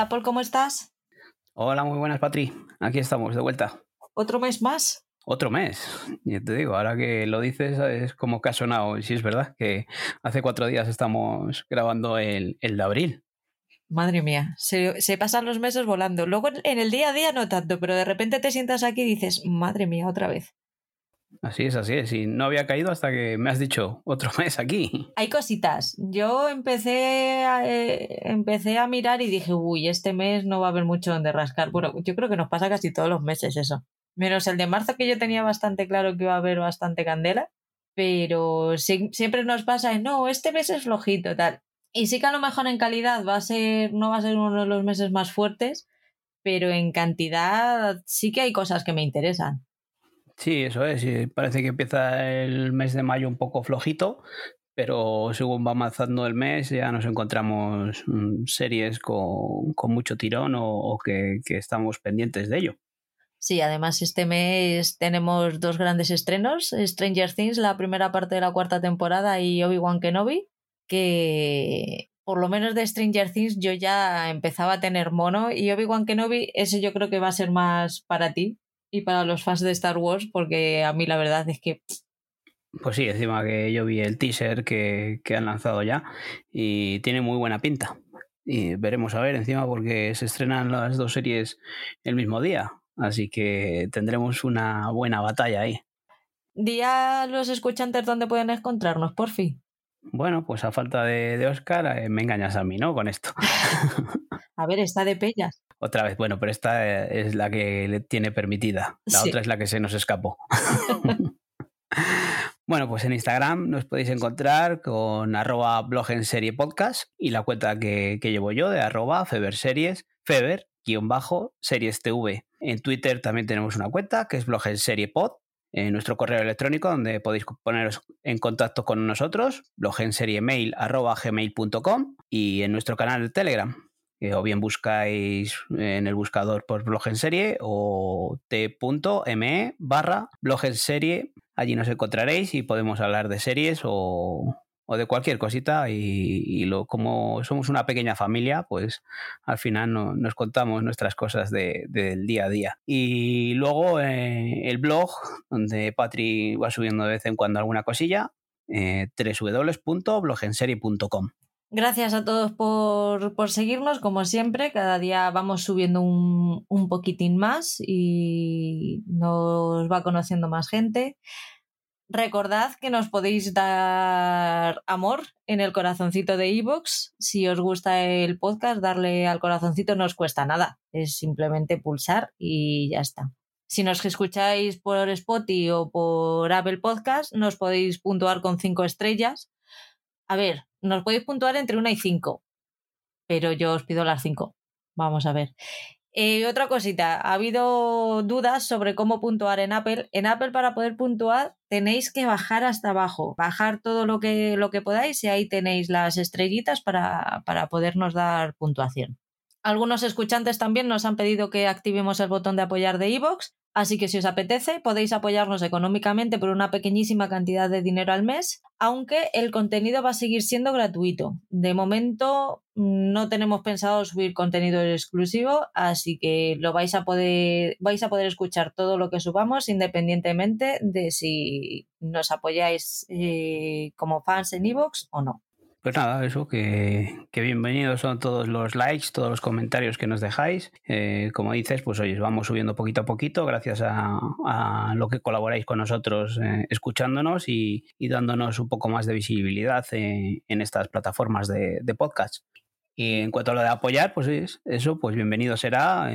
Hola Paul, ¿cómo estás? Hola, muy buenas, Patri. Aquí estamos, de vuelta. ¿Otro mes más? Otro mes. Ya te digo, ahora que lo dices es como que ha sonado. Y sí, es verdad que hace cuatro días estamos grabando el, el de abril. Madre mía, se, se, pasan los meses volando. Luego en el día a día no tanto, pero de repente te sientas aquí y dices, madre mía, otra vez. Así es, así es. Y no había caído hasta que me has dicho otro mes aquí. Hay cositas. Yo empecé a, eh, empecé a mirar y dije, uy, este mes no va a haber mucho donde rascar. Bueno, yo creo que nos pasa casi todos los meses eso. Menos el de marzo, que yo tenía bastante claro que iba a haber bastante candela. Pero siempre nos pasa, no, este mes es flojito, tal. Y sí que a lo mejor en calidad va a ser, no va a ser uno de los meses más fuertes, pero en cantidad sí que hay cosas que me interesan. Sí, eso es. Parece que empieza el mes de mayo un poco flojito, pero según va avanzando el mes ya nos encontramos mm, series con, con mucho tirón o, que, que, estamos pendientes de ello. Sí, además este mes tenemos dos grandes estrenos, Stranger Things, la primera parte de la cuarta temporada y Obi-Wan Kenobi, que por lo menos de Stranger Things yo ya empezaba a tener mono y Obi-Wan Kenobi, ese yo creo que va a ser más para ti, y para los fans de Star Wars, porque a mí la verdad es que... Pues sí, encima que yo vi el teaser que, que han lanzado ya y tiene muy buena pinta. Y veremos a ver encima porque se estrenan las dos series el mismo día, así que tendremos una buena batalla ahí. Día a los escuchantes dónde pueden encontrarnos, por fin. Bueno, pues a falta de, de Oscar, eh, me engañas a mí, ¿no? Con esto. a ver, está de pellas. Otra vez, bueno, pero esta eh, es la que le tiene permitida. La sí. otra es la que se nos escapó. bueno, pues en Instagram nos podéis encontrar con arroba blog en serie podcast y la cuenta que, que llevo yo de arroba feberseries, feber guion bajo series tv. En Twitter también tenemos una cuenta que es blog en serie pod en nuestro correo electrónico donde podéis poneros en contacto con nosotros, blogenseriemail.gmail.com y en nuestro canal de Telegram, eh, o bien buscáis en el buscador por blog en serie o t.me barra blog en serie, allí nos encontraréis y podemos hablar de series o, o de cualquier cosita y, lo, como somos una pequeña familia, pues al final no, nos contamos nuestras cosas de, del día a día. Y luego eh, el blog, donde Patri va subiendo de vez en cuando alguna cosilla, eh, www.blogenserie.com. Gracias a todos por, por, seguirnos, como siempre. Cada día vamos subiendo un, un poquitín más y nos va conociendo más gente. Recordad que nos podéis dar amor en el corazoncito de iVoox. Si os gusta el podcast, darle al corazoncito no os cuesta nada. Es simplemente pulsar y ya está. Si nos escucháis por Spotify o por Apple Podcast, nos podéis puntuar con cinco estrellas. A ver, nos podéis puntuar entre una y cinco, pero yo os pido las cinco. Vamos a ver. Eh, otra cosita, ha habido dudas sobre cómo puntuar en Apple. En Apple para poder puntuar tenéis que bajar hasta abajo, bajar todo lo que, lo que podáis y ahí tenéis las estrellitas para, para podernos dar puntuación. Algunos escuchantes también nos han pedido que activemos el botón de apoyar de iVoox, así que si os apetece podéis apoyarnos económicamente por una pequeñísima cantidad de dinero al mes, aunque el contenido va a seguir siendo gratuito. De momento no tenemos pensado subir contenido exclusivo, así que lo vais a poder vais a poder escuchar todo lo que subamos independientemente de si nos apoyáis eh, como fans en iVoox o no. Pues nada, eso, que, que, bienvenidos son todos los likes, todos los comentarios que nos dejáis. Eh, como dices, pues oye, vamos subiendo poquito a poquito gracias a, a lo que colaboráis con nosotros eh, escuchándonos y, y, dándonos un poco más de visibilidad eh, en estas plataformas de, de, podcast. Y en cuanto a lo de apoyar, pues es, eso, pues bienvenido será.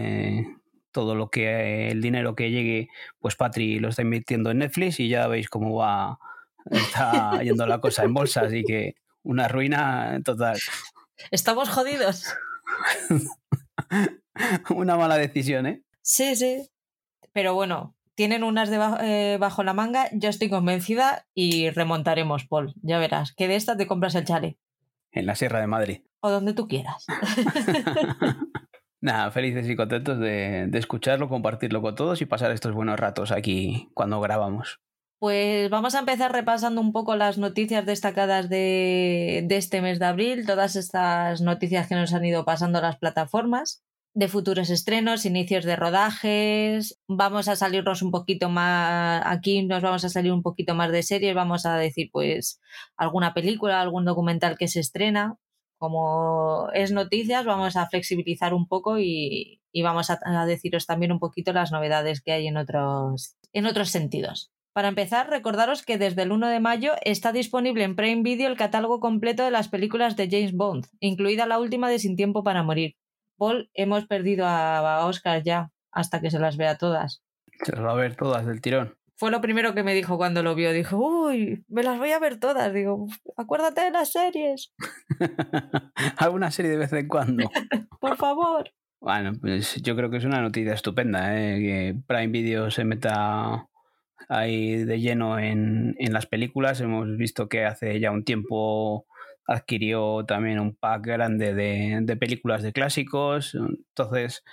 Todo lo que el dinero que llegue, pues Patri lo está invirtiendo en Netflix y ya veis cómo va, está yendo la cosa en bolsa, así que una ruina total. Estamos jodidos. una mala decisión, ¿eh? Sí, sí. Pero bueno, tienen unas eh, bajo, la manga, yo estoy convencida y remontaremos, Paul. Ya verás, que de esta te compras el chale. En la Sierra de Madrid. O donde tú quieras. Nada, felices y contentos de, de escucharlo, compartirlo con todos y pasar estos buenos ratos aquí cuando grabamos. Pues vamos a empezar repasando un poco las noticias destacadas de, de, este mes de abril, todas estas noticias que nos han ido pasando las plataformas de futuros estrenos, inicios de rodajes, vamos a salirnos un poquito más, aquí nos vamos a salir un poquito más de series, vamos a decir pues alguna película, algún documental que se estrena, como es noticias, vamos a flexibilizar un poco y, vamos a, a, deciros también un poquito las novedades que hay en otros, en otros sentidos. Para empezar, recordaros que desde el 1 de mayo está disponible en Prime Video el catálogo completo de las películas de James Bond, incluida la última de Sin Tiempo para Morir. Paul, hemos perdido a Oscar ya hasta que se las vea todas. Se las va a ver todas del tirón. Fue lo primero que me dijo cuando lo vio. Dijo, uy, me las voy a ver todas. Digo, acuérdate de las series. Alguna serie de vez en cuando. Por favor. Bueno, pues yo creo que es una noticia estupenda, ¿eh? que Prime Video se meta ahí de lleno en, en las películas. Hemos visto que hace ya un tiempo adquirió también un pack grande de, de películas de clásicos. Entonces,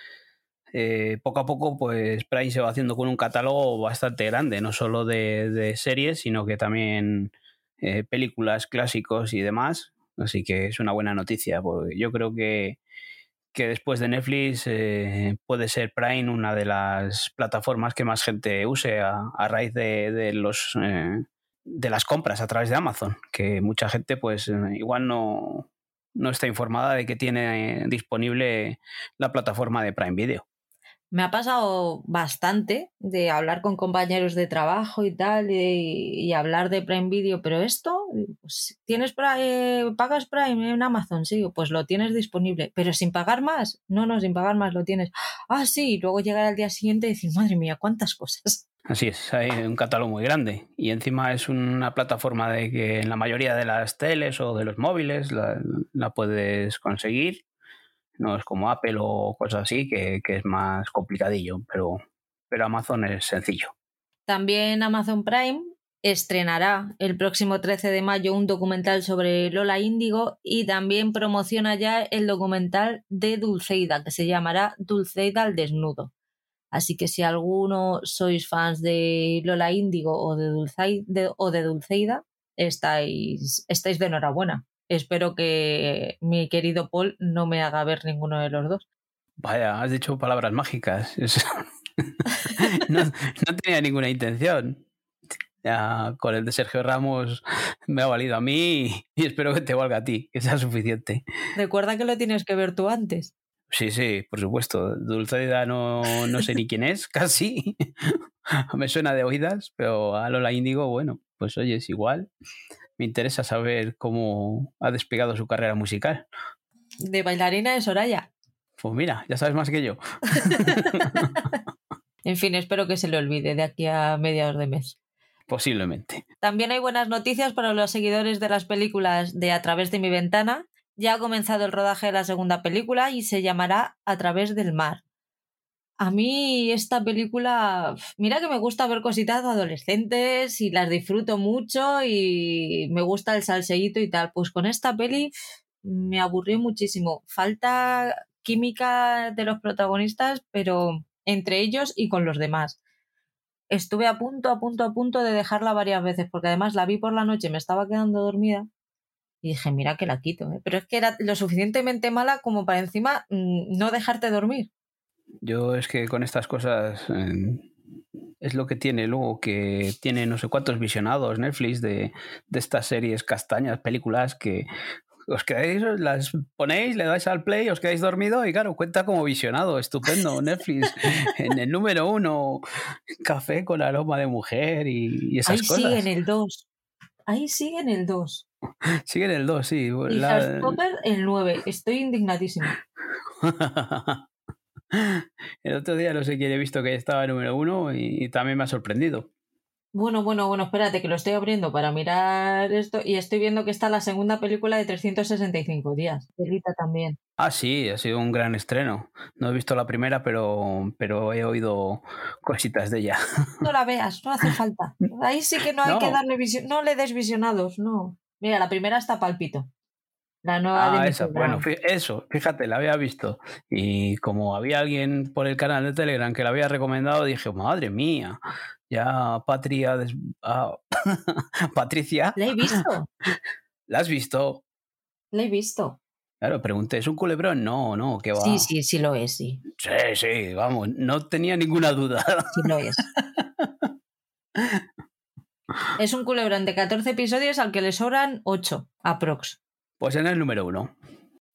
eh, poco a poco, pues Prime se va haciendo con un catálogo bastante grande, no solo de, de series, sino que también eh, películas, clásicos y demás. Así que es una buena noticia, porque yo creo que, que después de Netflix eh, puede ser Prime una de las plataformas que más gente use a, raíz de, los eh, de las compras a través de Amazon, que mucha gente pues igual no, no está informada de que tiene disponible la plataforma de Prime Video. Me ha pasado bastante de hablar con compañeros de trabajo y tal, y, hablar de Prime Video, pero esto, pues, ¿tienes Prime, pagas Prime en Amazon? Sí, pues lo tienes disponible, pero sin pagar más. No, no, sin pagar más lo tienes. Ah, sí, y luego llegar al día siguiente y decir, madre mía, cuántas cosas. Así es, hay un catálogo muy grande y encima es una plataforma de que en la mayoría de las teles o de los móviles la puedes conseguir. No es como Apple o cosas así, que, que, es más complicadillo, pero, pero Amazon es sencillo. También Amazon Prime estrenará el próximo 13 de mayo un documental sobre Lola Índigo y también promociona ya el documental de Dulceida, que se llamará Dulceida al desnudo. Así que si alguno sois fans de Lola Índigo o de, Dulceida, o de Dulceida, estáis, estáis de enhorabuena. Espero que mi querido Paul no me haga ver ninguno de los dos. Vaya, has dicho palabras mágicas. no, no tenía ninguna intención. Ya con el de Sergio Ramos me ha valido a mí y espero que te valga a ti, que sea suficiente. Recuerda que lo tienes que ver tú antes. Sí, sí, por supuesto. Dulceida no, no sé ni quién es, casi. Me suena de oídas, pero a Lola Índigo, bueno, pues oye, es igual. Me interesa saber cómo ha despegado su carrera musical. De bailarina de Soraya. Pues mira, ya sabes más que yo. en fin, espero que se le olvide de aquí a mediados de mes. Posiblemente. También hay buenas noticias para los seguidores de las películas de A través de mi ventana, ya ha comenzado el rodaje de la segunda película y se llamará A través del mar. A mí esta película, mira que me gusta ver cositas adolescentes y las disfruto mucho y me gusta el salseíto y tal. Pues con esta peli me aburrió muchísimo. Falta química de los protagonistas, pero entre ellos y con los demás. Estuve a punto, a punto, a punto de dejarla varias veces, porque además la vi por la noche, me estaba quedando dormida y dije, mira que la quito. ¿eh? Pero es que era lo suficientemente mala como para encima mmm, no dejarte dormir. Yo es que con estas cosas eh, es lo que tiene luego, que tiene no sé cuántos visionados Netflix de, de estas series castañas, películas que os quedáis, las ponéis, le dais al play, os quedáis dormido y claro, cuenta como visionado, estupendo, Netflix, en el número uno, café con aroma de mujer y, y esas Ahí cosas. sigue en el 2. Ahí sigue en el 2. Sigue en el 2, sí. Y la... El 9. Estoy indignadísimo. el otro día no sé quién he visto que estaba número 1 y, y también me ha sorprendido. Bueno, bueno, bueno, espérate que lo estoy abriendo para mirar esto y estoy viendo que está la segunda película de 365 días. Delita también. Ah, sí, ha sido un gran estreno. No he visto la primera, pero, pero he oído cositas de ella. No la veas, no hace falta. Ahí sí que no hay No. que darle vision... No le des visionados, no. Mira, la primera está palpito. La nueva Ah, de esa, bueno, eso, fíjate, la había visto. Y como había alguien por el canal de Telegram que la había recomendado, dije, madre mía, Ya Patria, ah, Patricia. ¿La he visto? ¿La has visto? La he visto. Claro, pregunté, ¿es un culebrón? No, no, que va. Sí, sí, sí lo es, sí. Sí, sí, vamos, no tenía ninguna duda. Sí lo es. es un culebrón de 14 episodios al que le sobran 8, aprox. Pues en el número uno.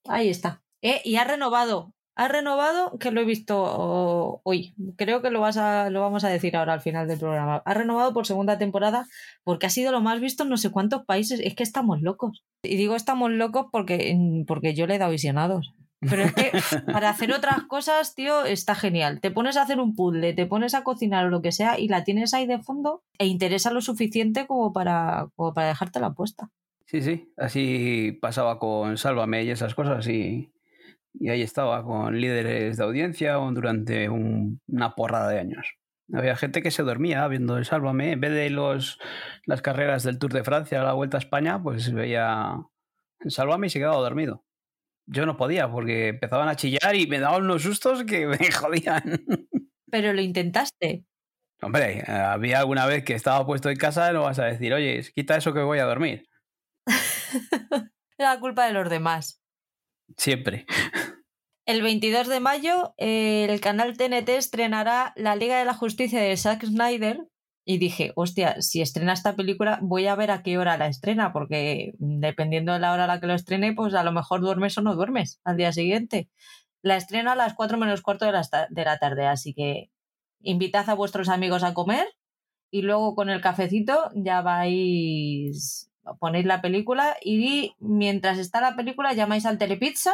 Ahí está. Eh, y ha renovado. Ha renovado, que lo he visto hoy. Creo que lo, vas a, lo vamos a decir ahora al final del programa. Ha renovado por segunda temporada porque ha sido lo más visto en no sé cuántos países. Es que estamos locos. Y digo estamos locos porque, porque yo le he dado visionados. Pero es que para hacer otras cosas, tío, está genial. Te pones a hacer un puzzle, te pones a cocinar o lo que sea y la tienes ahí de fondo e interesa lo suficiente como para, como para dejártela puesta. Sí, sí, así pasaba con Sálvame y esas cosas y, y ahí estaba con líderes de audiencia durante una porrada de años. Había gente que se dormía viendo el Sálvame. En vez de los, las carreras del Tour de Francia a la Vuelta a España, pues veía el Sálvame y se quedaba dormido. Yo no podía porque empezaban a chillar y me daban unos sustos que me jodían. Pero lo intentaste. Hombre, había alguna vez que estaba puesto en casa y no vas a decir, oye, quita eso que voy a dormir. la culpa de los demás. Siempre. El 22 de mayo, el canal TNT estrenará La Liga de la Justicia de Zack Snyder. Y dije, hostia, si estrena esta película, voy a ver a qué hora la estrena, porque dependiendo de la hora a la que lo estrene, pues a lo mejor duermes o no duermes al día siguiente. La estrena a las 4 menos cuarto de la, de la tarde, así que invitad a vuestros amigos a comer y luego con el cafecito ya vais, ponéis la película y mientras está la película llamáis al Telepizza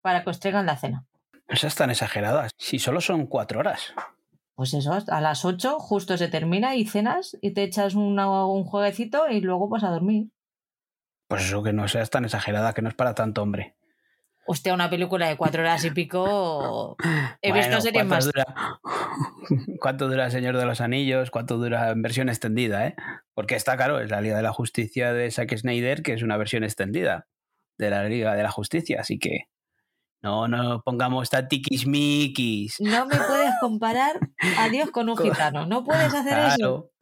para que os traigan la cena. Esas están exageradas. Si solo son cuatro horas. Pues eso, a las ocho justo se termina y cenas y te echas un jueguecito y luego vas a dormir. Pues eso que no seas tan exagerada, que no es para tanto hombre. Hostia, una película de cuatro horas y pico. He visto series más. ¿Cuánto dura Señor de los Anillos? ¿Cuánto dura en versión extendida? Eh? Porque está claro, es la Liga de la Justicia de Zack Snyder, que es una versión extendida de la Liga de la Justicia, así que no, no pongamos tan tiquismiquis. No me puedes comparar a Dios con un gitano. No puedes hacer eso.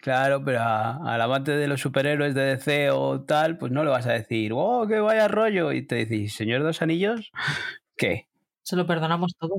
Claro, pero al amante de los superhéroes de DC o tal, pues no le vas a decir, oh, que vaya rollo. Y te decís, Señor de los Anillos, ¿qué? Se lo perdonamos todo.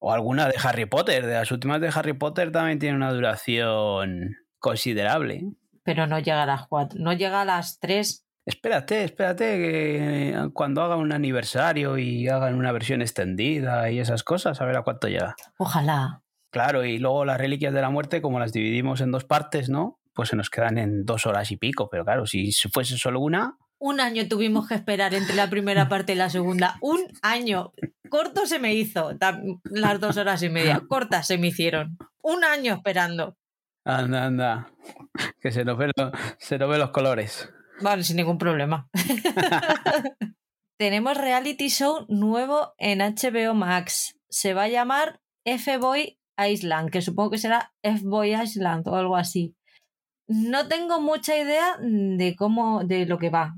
O alguna de Harry Potter. De las últimas de Harry Potter también tiene una duración considerable. Pero no llega a las cuatro. No llega a las tres espérate, espérate, que eh, cuando hagan un aniversario y hagan una versión extendida y esas cosas, a ver a cuánto llega. Ojalá. Claro, y luego las reliquias de la muerte, como las dividimos en dos partes, ¿no? Pues se nos quedan en dos horas y pico, pero claro, si fuese solo una... Un año tuvimos que esperar entre la primera parte y la segunda. Un año. Corto se me hizo las dos horas y media. Cortas se me hicieron. Un año esperando. Anda, anda. Que se nos ven, se nos ven los colores. Vale, sin ningún problema. Tenemos reality show nuevo en HBO Max. Se va a llamar F-Boy Island, que supongo que será F-Boy Island o algo así. No tengo mucha idea de cómo, de lo que va.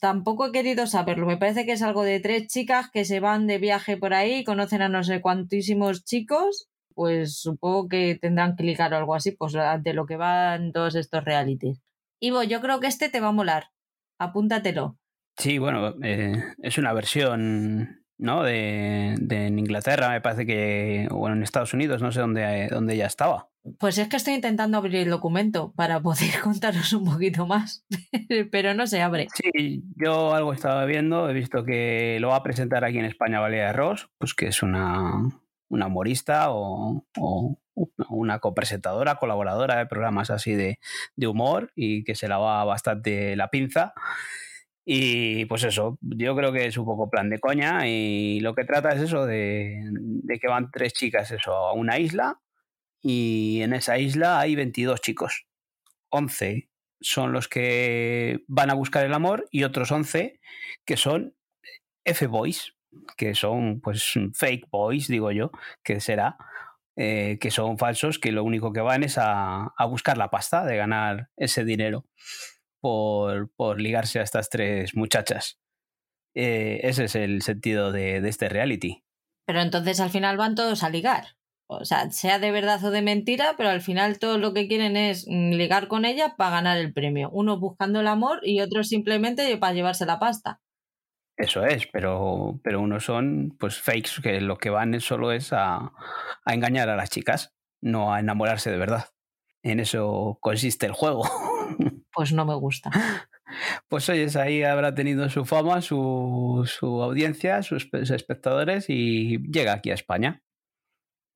Tampoco he querido saberlo. Me parece que es algo de tres chicas que se van de viaje por ahí, y conocen a no sé cuantísimos chicos. Pues supongo que tendrán que ligar o algo así, pues de lo que van todos estos realities. Ivo, yo creo que este te va a molar. Apúntatelo. Sí, bueno, eh, es una versión, ¿no? De, en Inglaterra, me parece que, o en Estados Unidos, no sé dónde, dónde ya estaba. Pues es que estoy intentando abrir el documento para poder contaros un poquito más, pero no se abre. Sí, yo algo estaba viendo, he visto que lo va a presentar aquí en España Valeria Ross, pues que es una, una humorista o, una copresentadora, colaboradora de programas así de, humor y que se la va bastante la pinza. Y pues eso, yo creo que es un poco plan de coña y lo que trata es eso, de, que van tres chicas eso, a una isla y en esa isla hay 22 chicos. 11 son los que van a buscar el amor y otros 11 que son F-Boys, que son pues fake boys, digo yo, que será, eh, que son falsos, que lo único que van es a, buscar la pasta de ganar ese dinero por, por ligarse a estas tres muchachas. Eh, ese es el sentido de, este reality. Pero entonces al final van todos a ligar. o sea, sea de verdad o de mentira, pero al final todo lo que quieren es mm, ligar con ella para ganar el premio. Uno buscando el amor y otro simplemente para llevarse la pasta. Eso es, pero, pero unos son pues fakes que lo que van solo es a, a engañar a las chicas, no a enamorarse de verdad. En eso consiste el juego. Pues no me gusta. Pues oyes, ahí habrá tenido su fama, su, su audiencia, sus espectadores y llega aquí a España.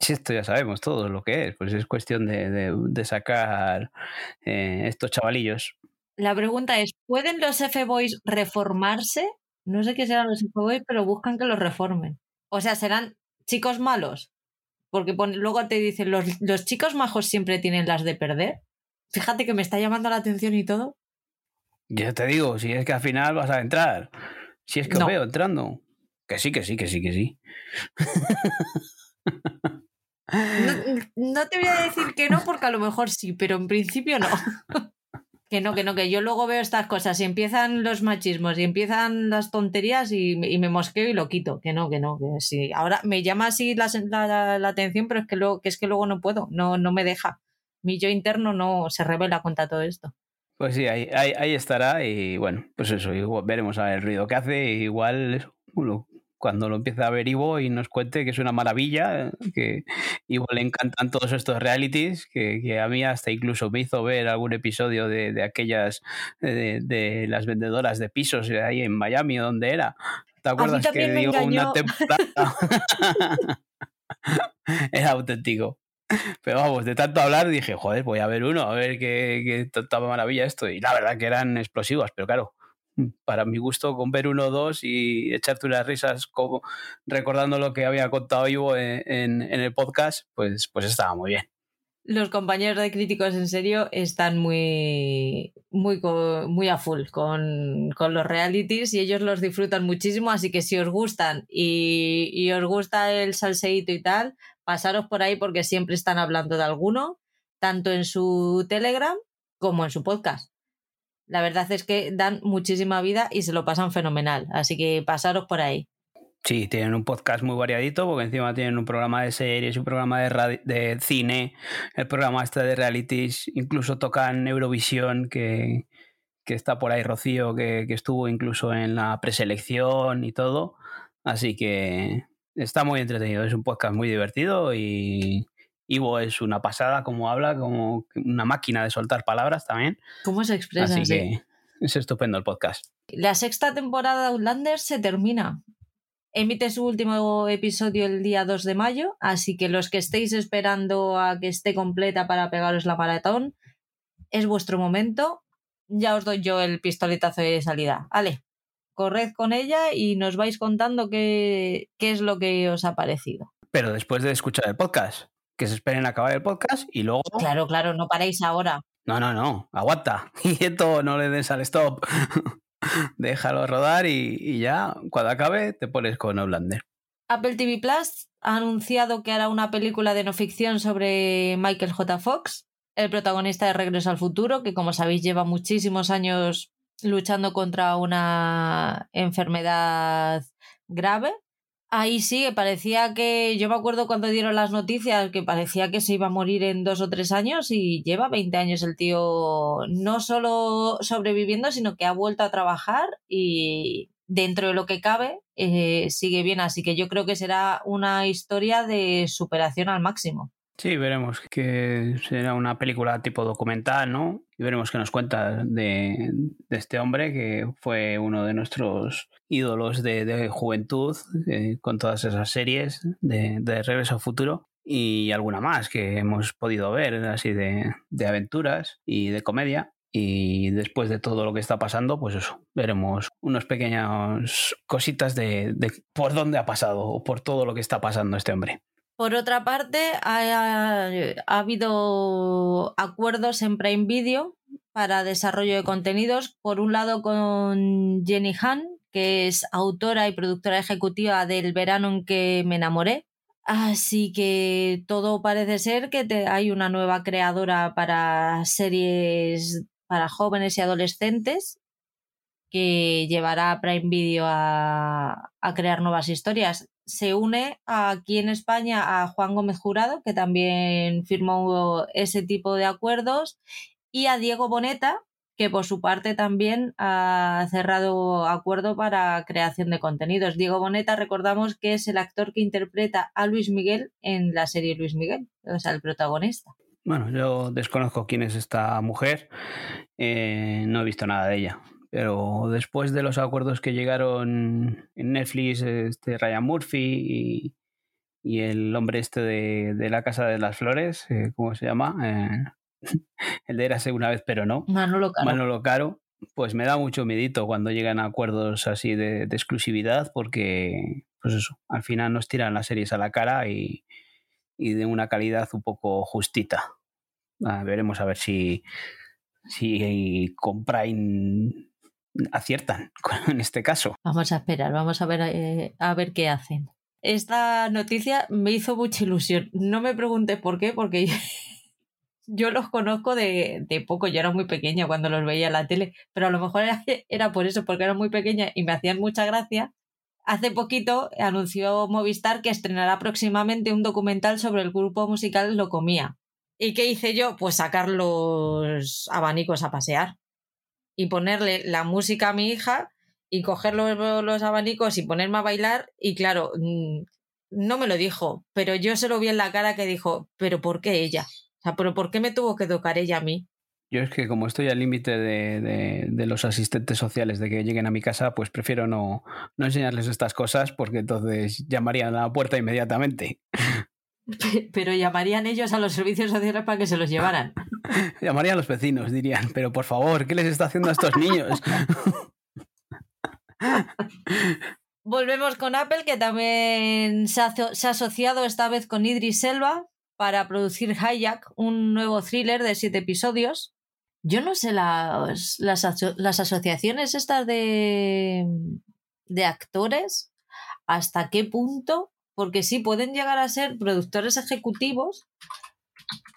Si esto ya sabemos todo lo que es, pues es cuestión de, de, de sacar eh, estos chavalillos. La pregunta es, ¿pueden los F-Boys reformarse? No sé qué serán los F-Boys, pero buscan que los reformen. O sea, ¿serán chicos malos? Porque pon, luego te dicen, los, los chicos majos siempre tienen las de perder. Fíjate que me está llamando la atención y todo. Yo te digo, si es que al final vas a entrar. Si es que No. os veo entrando. Que sí, que sí, que sí, que sí. No, no te voy a decir que no, porque a lo mejor sí, pero en principio no. Que no, que no, que yo luego veo estas cosas y empiezan los machismos y empiezan las tonterías y, y me mosqueo y lo quito. Que no, que no, que sí. Ahora me llama así la, la- atención, pero es que, luego, que es que luego no puedo, no, no me deja. Mi yo interno no se revela contra todo esto. Pues sí, ahí, ahí, ahí estará y bueno, pues eso, igual veremos el ruido que hace. Igual bueno, cuando lo empiece a ver Ivo y nos cuente que es una maravilla, que Ivo le encantan todos estos realities, que, que a mí hasta incluso me hizo ver algún episodio de, de aquellas, de, de las vendedoras de pisos ahí en Miami, donde era. ¿Te acuerdas que dio una temporada? era auténtico. Pero vamos, de tanto hablar dije, joder, voy a ver uno, a ver qué, qué tanta maravilla esto. Y la verdad que eran explosivas, pero claro, para mi gusto, con ver uno o dos y echarte unas risas como, recordando lo que había contado Ivo en, en, en el podcast, pues, pues estaba muy bien. Los compañeros de Críticos en Serio están muy, muy, muy a full con, con los realities y ellos los disfrutan muchísimo, así que si os gustan y, y os gusta el salseíto y tal, pasaros por ahí porque siempre están hablando de alguno, tanto en su Telegram como en su podcast. La verdad es que dan muchísima vida y se lo pasan fenomenal, así que pasaros por ahí. Sí, tienen un podcast muy variadito, porque encima tienen un programa de series, un programa de, de cine, el programa este de realities, incluso tocan Eurovisión, que, que está por ahí Rocío, que, que estuvo incluso en la preselección y todo. Así que está muy entretenido, es un podcast muy divertido y Ivo es una pasada, como habla, como una máquina de soltar palabras también. ¿Cómo se expresan? Así Sí. que es estupendo el podcast. La sexta temporada de Outlander se termina. Emite su último episodio el día 2 de mayo, así que los que estéis esperando a que esté completa para pegaros la maratón, es vuestro momento. Ya os doy yo el pistoletazo de salida. Vale, corred con ella y nos vais contando qué, qué es lo que os ha parecido. Pero después de escuchar el podcast, que se esperen a acabar el podcast y luego... Claro, claro, no paréis ahora. No, no, no, aguanta. Y esto no le des al stop. Déjalo rodar y, y ya, cuando acabe, te pones con Outlander. Apple TV Plus ha anunciado que hará una película de no ficción sobre Michael J. Fox, el protagonista de Regreso al Futuro, que como sabéis lleva muchísimos años luchando contra una enfermedad grave. Ahí sí, parecía que, yo me acuerdo cuando dieron las noticias, que parecía que se iba a morir en dos o tres años y lleva 20 años el tío no solo sobreviviendo, sino que ha vuelto a trabajar y dentro de lo que cabe eh, sigue bien. Así que yo creo que será una historia de superación al máximo. Sí, veremos que será una película tipo documental, ¿no? Y veremos qué nos cuenta de, este hombre que fue uno de nuestros ídolos de, juventud eh, con todas esas series de, Regreso al Futuro y alguna más que hemos podido ver, así de, aventuras y de comedia. Y después de todo lo que está pasando, pues eso, veremos unos pequeños cositas de, de por dónde ha pasado o por todo lo que está pasando este hombre. Por otra parte, ha, ha habido acuerdos en Prime Video para desarrollo de contenidos. Por un lado, con Jenny Han, que es autora y productora ejecutiva del verano en que me enamoré. Así que todo parece ser que hay una nueva creadora para series para jóvenes y adolescentes que llevará a Prime Video a crear nuevas historias. Se une aquí en España a Juan Gómez Jurado, que también firmó ese tipo de acuerdos, y a Diego Boneta, que por su parte también ha cerrado acuerdo para creación de contenidos. Diego Boneta, recordamos que es el actor que interpreta a Luis Miguel en la serie Luis Miguel, o sea, el protagonista. Bueno, yo desconozco quién es esta mujer, eh, no he visto nada de ella. Pero después de los acuerdos que llegaron en Netflix, este Ryan Murphy y, el hombre este de, la Casa de las Flores, eh, ¿cómo se llama? Eh, el de Érase una vez, pero no. Manolo Caro. Manolo Caro. Pues me da mucho medito cuando llegan a acuerdos así de, exclusividad, porque, pues eso, al final nos tiran las series a la cara y, de una calidad un poco justita. Ah, veremos a ver si, si con Prime aciertan en este caso. Vamos a esperar, vamos a ver, eh, a ver qué hacen. Esta noticia me hizo mucha ilusión. No me pregunté por qué, porque yo los conozco de, poco. Yo era muy pequeña cuando los veía en la tele, pero a lo mejor era, era por eso, porque era muy pequeña y me hacían mucha gracia. Hace poquito anunció Movistar que estrenará próximamente un documental sobre el grupo musical Lo Comía. ¿Y qué hice yo? Pues sacar los abanicos a pasear y ponerle la música a mi hija y coger los, abanicos y ponerme a bailar y claro, mm, no me lo dijo, pero yo se lo vi en la cara que dijo, pero ¿por qué ella? O sea, pero ¿por qué me tuvo que tocar ella a mí? Yo es que como estoy al límite de, de, los asistentes sociales de que lleguen a mi casa, pues prefiero no, no enseñarles estas cosas porque entonces llamarían a la puerta inmediatamente. Pero llamarían ellos a los servicios sociales para que se los llevaran. llamarían a los vecinos, dirían, pero por favor, ¿qué les está haciendo a estos niños? Volvemos con Apple, que también se ha, asociado esta vez con Idris Elba para producir Hijack, un nuevo thriller de siete episodios. Yo no sé las, las, asociaciones estas de, de actores, hasta qué punto porque sí pueden llegar a ser productores ejecutivos,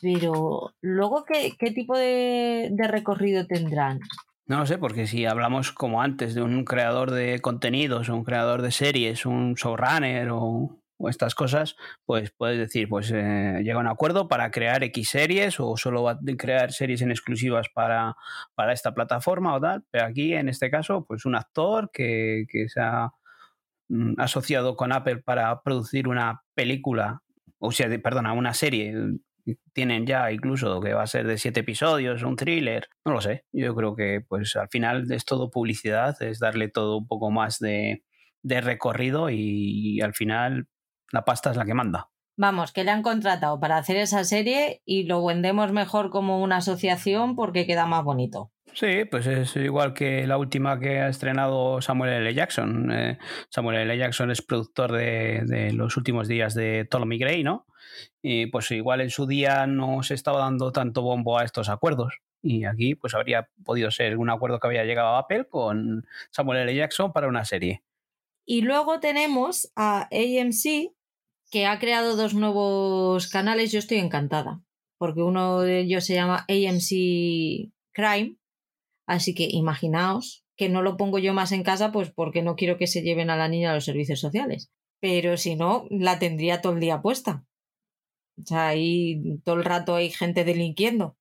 pero luego, ¿qué, tipo de, recorrido tendrán? No lo sé, porque si hablamos como antes de un creador de contenidos, un creador de series, un showrunner o, estas cosas, pues puedes decir, pues eh, llega un acuerdo para crear X series o solo va a crear series en exclusivas para, para esta plataforma o tal. Pero aquí, en este caso, pues un actor que, que se ha asociado con Apple para producir una película, o sea, perdona, una serie. Tienen ya incluso que va a ser de siete episodios, un thriller, no lo sé. Yo creo que pues al final es todo publicidad, es darle todo un poco más de, de recorrido y al final la pasta es la que manda. Vamos, que le han contratado para hacer esa serie y lo vendemos mejor como una asociación porque queda más bonito. Sí, pues es igual que la última que ha estrenado Samuel L. Jackson. Eh, Samuel L. Jackson es productor de, los últimos días de Ptolemy Gray, ¿no? Y pues igual en su día no se estaba dando tanto bombo a estos acuerdos. Y aquí pues habría podido ser un acuerdo que había llegado a Apple con Samuel L. Jackson para una serie. Y luego tenemos a AMC, que ha creado dos nuevos canales. Yo estoy encantada, porque uno de ellos se llama AMC Crime Así que imaginaos que no lo pongo yo más en casa, pues porque no quiero que se lleven a la niña a los servicios sociales. Pero si no, la tendría todo el día puesta. O sea, ahí todo el rato hay gente delinquiendo.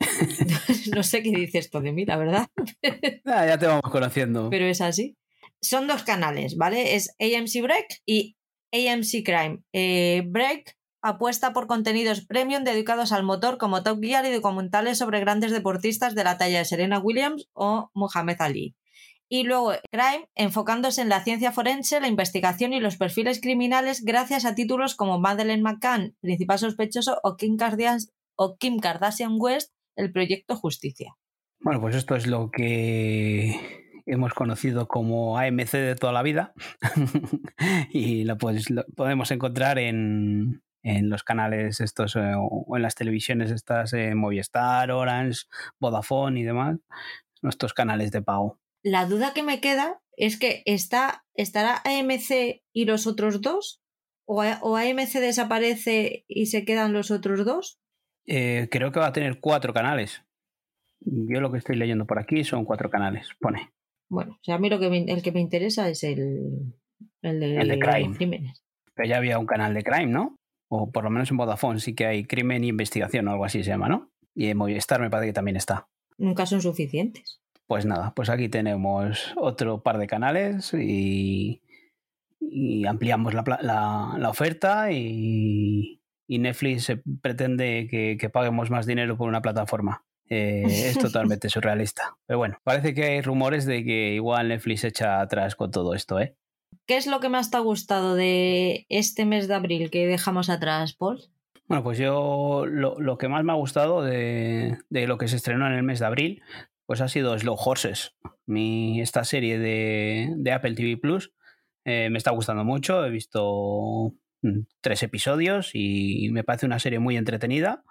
no sé qué dice esto de mí, la verdad. Ah, ya te vamos conociendo. Pero es así. Son dos canales, ¿vale? Es AMC Break y AMC Crime. Eh, Break apuesta por contenidos premium dedicados al motor como Top Gear y documentales sobre grandes deportistas de la talla de Serena Williams o Muhammad Ali. Y luego Crime, enfocándose en la ciencia forense, la investigación y los perfiles criminales gracias a títulos como Madeleine McCann, principal sospechoso, o Kim, o Kim Kardashian West, el proyecto Justicia. Bueno, pues esto es lo que hemos conocido como AMC de toda la vida y lo, pues, lo podemos encontrar en, en los canales estos eh, o en las televisiones estas eh, Movistar, Orange, Vodafone y demás, nuestros canales de pago. La duda que me queda es que está, estará AMC y los otros dos o, AMC desaparece y se quedan los otros dos. Eh, creo que va a tener cuatro canales. Yo lo que estoy leyendo por aquí son cuatro canales, pone. Bueno, o sea, a mí lo que el que me interesa es el, el de, El de Crime. crímenes. Pero ya había un canal de crime, ¿no? O por lo menos en Vodafone sí que hay crimen y investigación o algo así se llama, ¿no? Y en Movistar me parece que también está. Nunca son suficientes. Pues nada, pues aquí tenemos otro par de canales y, y ampliamos la, pla- la- la oferta y, y Netflix pretende que, que paguemos más dinero por una plataforma. Eh, es totalmente surrealista. Pero bueno, parece que hay rumores de que igual Netflix echa atrás con todo esto, ¿eh? ¿Qué es lo que más te ha gustado de este mes de abril que dejamos atrás, Paul? Bueno, pues yo lo, lo que más me ha gustado de, de lo que se estrenó en el mes de abril, pues ha sido Slow Horses. Mi, esta serie de, de Apple TV Plus eh, me está gustando mucho. He visto mm, tres episodios y me parece una serie muy entretenida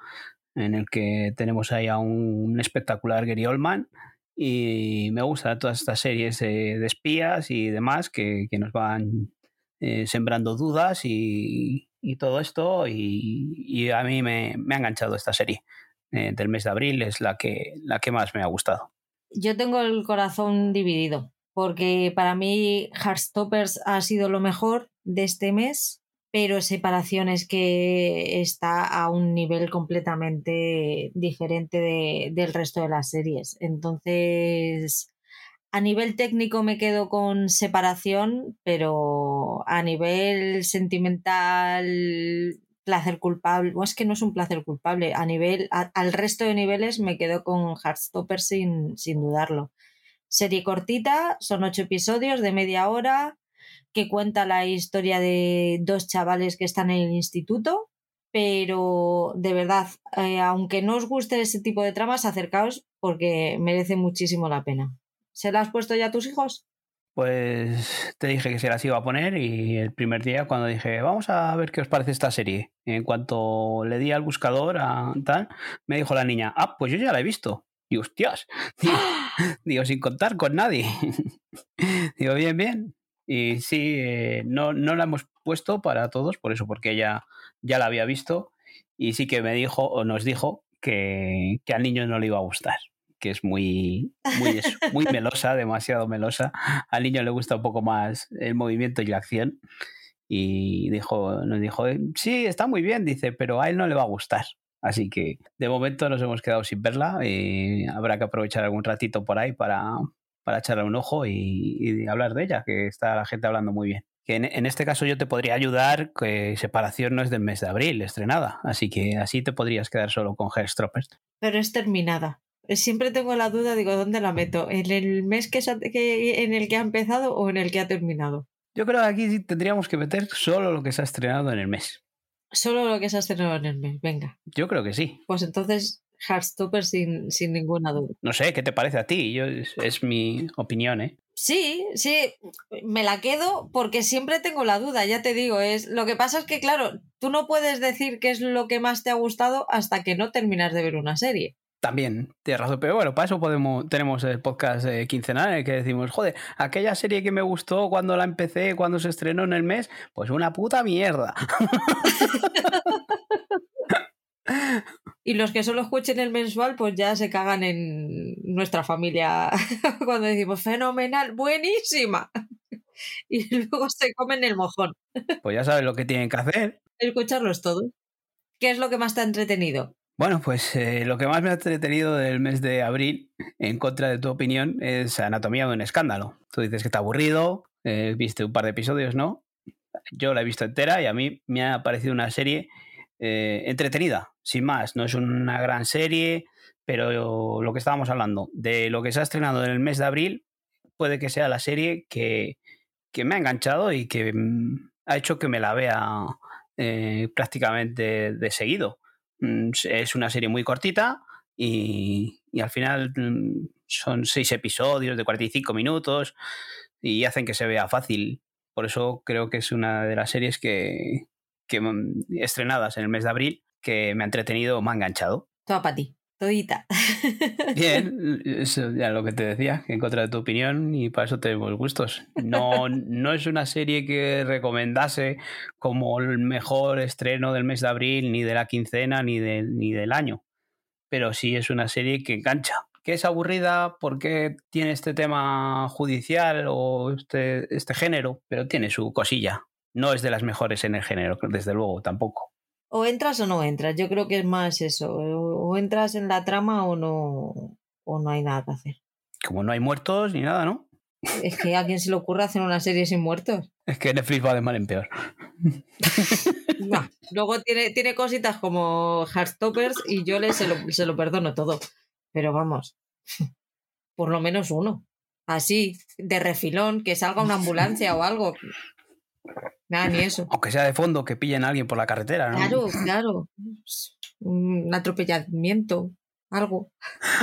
en el que tenemos ahí a un espectacular Gary Oldman y me gustan todas estas series de, de espías y demás que, que nos van eh, sembrando dudas y, y todo esto y, y a mí me, me ha enganchado esta serie eh, del mes de abril, es la que, la que más me ha gustado. Yo tengo el corazón dividido, porque para mí Heartstoppers ha sido lo mejor de este mes, pero Separación es que está a un nivel completamente diferente de- del resto de las series. Entonces, a nivel técnico me quedo con Separación, pero a nivel sentimental, placer culpable, o es que no es un placer culpable, a nivel, al resto de niveles me quedo con Heartstopper sin, sin dudarlo. Serie cortita, son ocho episodios de media hora, que cuenta la historia de dos chavales que están en el instituto, pero de verdad, eh, aunque no os guste ese tipo de tramas, acercaos porque merece muchísimo la pena. ¿Se la has puesto ya a tus hijos? Pues te dije que se las iba a poner y el primer día cuando dije, vamos a ver qué os parece esta serie, en cuanto le di al buscador a tal, me dijo la niña, ah, pues yo ya la he visto. Y hostias, digo, digo, sin contar con nadie. digo, bien, bien. Y sí, eh, no, no la hemos puesto para todos, por eso, porque ella ya la había visto y sí que me dijo o nos dijo que, al niño no le iba a gustar, que es muy, muy, muy melosa, demasiado melosa. Al niño le gusta un poco más el movimiento y la acción. Y dijo, nos dijo, "Eh, sí, está muy bien, dice, pero a él no le va a gustar. Así que de momento nos hemos quedado sin verla. y habrá que aprovechar algún ratito por ahí para, para echarle un ojo y, y hablar de ella, que está la gente hablando muy bien. Que en, en este caso yo te podría ayudar, que Separación no es del mes de abril, estrenada. Así que así te podrías quedar solo con Herstropper. Pero es terminada. Siempre tengo la duda, digo, ¿dónde la meto? ¿En el mes que, que- en el que ha empezado o en el que ha terminado? Yo creo que aquí tendríamos que meter solo lo que se ha estrenado en el mes. Solo lo que se ha estrenado en el mes. Venga, Yo creo que sí. pues entonces Heartstopper sin, sin ninguna duda. No sé, ¿qué te parece a ti? Yo, es, es mi opinión, ¿eh? Sí, sí, me la quedo porque siempre tengo la duda, ya te digo, es lo que pasa es que claro, tú no puedes decir qué es lo que más te ha gustado hasta que no terminas de ver una serie. También, tienes razón. Pero bueno, para eso podemos, tenemos el podcast eh, quincenal en el que decimos, joder, aquella serie que me gustó cuando la empecé, cuando se estrenó en el mes, pues una puta mierda. Y los que solo escuchen el mensual, pues ya se cagan en nuestra familia cuando decimos fenomenal, buenísima. Y luego se comen el mojón. Pues ya sabes lo que tienen que hacer. Escucharlos todos. ¿Qué es lo que más te ha entretenido? Bueno, pues eh, lo que más me ha entretenido del mes de abril, en contra de tu opinión, es Anatomía de un escándalo. Tú dices que está aburrido, eh, viste un par de episodios, ¿no? Yo la he visto entera y a mí me ha parecido una serie eh, entretenida, sin más. No es una gran serie, pero lo que estábamos hablando, de lo que se ha estrenado en el mes de abril, puede que sea la serie que, que me ha enganchado y que mm, ha hecho que me la vea eh, prácticamente de seguido. Mm, Es una serie muy cortita y, y al final mm, son seis episodios de 45 minutos y hacen que se vea fácil. Por eso creo que es una de las series que, que estrenadas en el mes de abril que me ha entretenido, me ha enganchado. Toda para ti, todita. Bien, eso ya lo que te decía, en contra de tu opinión y para eso tenemos gustos. No, no es una serie que recomendase como el mejor estreno del mes de abril, ni de la quincena, ni, de- ni del año. Pero sí es una serie que engancha, que es aburrida porque tiene este tema judicial o este, este género, pero tiene su cosilla. No es de las mejores en el género, desde luego, tampoco. O entras o no entras, yo creo que es más eso. O entras en la trama o no, o no hay nada que hacer. Como no hay muertos ni nada, ¿no? Es que a quién se le ocurre hacer una serie sin muertos. Es que Netflix va de mal en peor. Luego tiene, tiene cositas como Heartstoppers y yo le, se, lo, se lo perdono todo. Pero vamos, por lo menos uno. Así, de refilón, que salga una ambulancia o algo. Nada, ni eso. Aunque sea de fondo, que pillen a alguien por la carretera, ¿no? Claro, claro. Un atropellamiento, algo.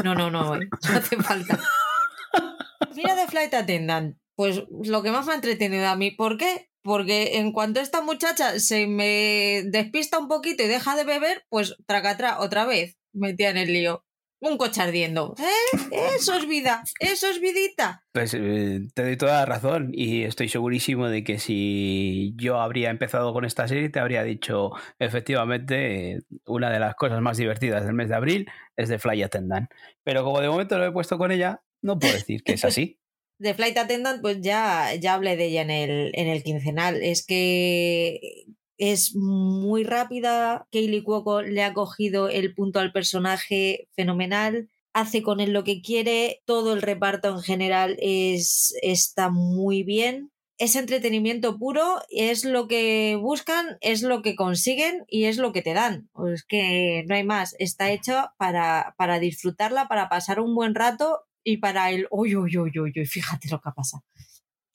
No, no, no, ¿eh? no hace falta. Mira de Flight Attendant. Pues lo que más me ha entretenido a mí. ¿Por qué? Porque en cuanto esta muchacha se me despista un poquito y deja de beber, pues tracatra otra vez metía en el lío. Un coche ardiendo. ¿Eh? Eso es vida, eso es vidita. Pues eh, te doy toda la razón y estoy segurísimo de que si yo habría empezado con esta serie te habría dicho efectivamente una de las cosas más divertidas del mes de abril es de Fly Attendant. Pero como de momento lo he puesto con ella, no puedo decir que es así. de Flight Attendant, pues ya, ya hablé de ella en el, en el quincenal. Es que es muy rápida. Kaylee Cuoco le ha cogido el punto al personaje fenomenal. Hace con él lo que quiere. Todo el reparto en general es, está muy bien. Es entretenimiento puro, es lo que buscan, es lo que consiguen y es lo que te dan. Es que no hay más. Está hecho para, para disfrutarla, para pasar un buen rato y para el uy, uy, uy, uy, fíjate lo que pasa.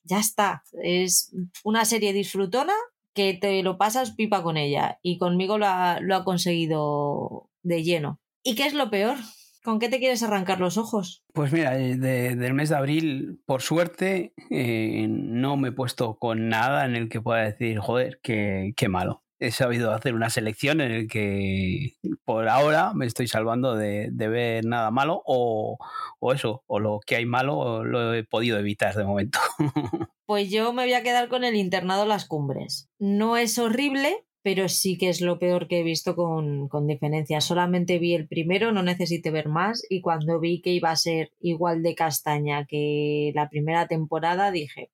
Ya está. Es una serie disfrutona que te lo pasas pipa con ella y conmigo lo ha, lo ha conseguido de lleno. ¿Y qué es lo peor? ¿Con qué te quieres arrancar los ojos? Pues mira, eh, del mes de abril, por suerte, eh, no me he puesto con nada en el que pueda decir, joder, qué, qué malo he sabido hacer una selección en el que por ahora me estoy salvando de, ver nada malo o, eso, o lo que hay malo lo he podido evitar de momento. Pues yo me voy a quedar con el internado Las Cumbres. No es horrible, pero sí que es lo peor que he visto con, con diferencia. Solamente vi el primero, no necesité ver más y cuando vi que iba a ser igual de castaña que la primera temporada dije,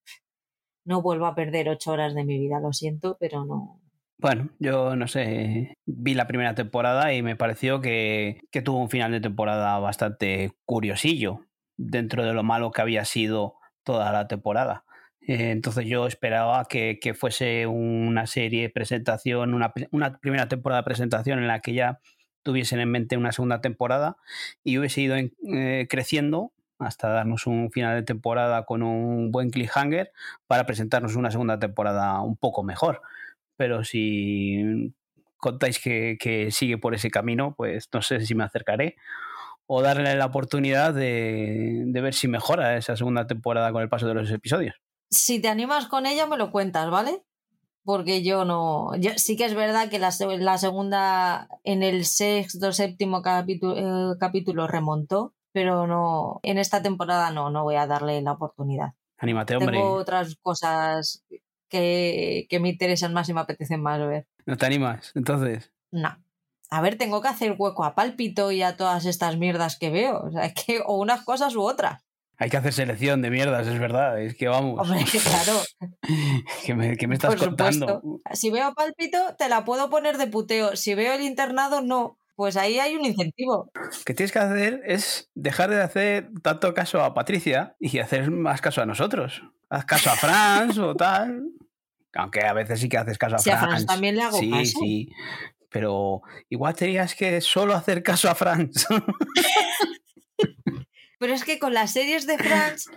no vuelvo a perder ocho horas de mi vida, lo siento, pero no, bueno, yo no sé, vi la primera temporada y me pareció que, tuvo un final de temporada bastante curiosillo dentro de lo malo que había sido toda la temporada. Eh, entonces yo esperaba que, fuese una serie de presentación, una, primera temporada de presentación en la que ya tuviesen en mente una segunda temporada y hubiese ido eh, creciendo hasta darnos un final de temporada con un buen cliffhanger para presentarnos una segunda temporada un poco mejor pero si contáis que, sigue por ese camino, pues no sé si me acercaré o darle la oportunidad de, ver si mejora esa segunda temporada con el paso de los episodios. Si te animas con ella, me lo cuentas, ¿vale? Porque yo no. sí que es verdad que la, la segunda, en el sexto, séptimo capítulo, eh, capítulo remontó, pero no. En esta temporada no, no voy a darle la oportunidad. Anímate, hombre. Tengo otras cosas que, me interesan más y me apetecen más ver. ¿No te animas entonces? No. A ver, tengo que hacer hueco a Pálpito y a todas estas mierdas que veo. O sea, es que o unas cosas u otras. Hay que hacer selección de mierdas, es verdad. Es que vamos. Hombre, claro. ¿Qué, me, me, estás contando? Si veo Pálpito, te la puedo poner de puteo. Si veo el internado, no. Pues ahí hay un incentivo. Lo que tienes que hacer es dejar de hacer tanto caso a Patricia y hacer más caso a nosotros. Haz caso a Franz o tal. Aunque a veces sí que haces caso a sí, Franz. también le hago sí, caso. Sí, sí. Pero igual tenías que solo hacer caso a Franz. Pero es que con las series de Franz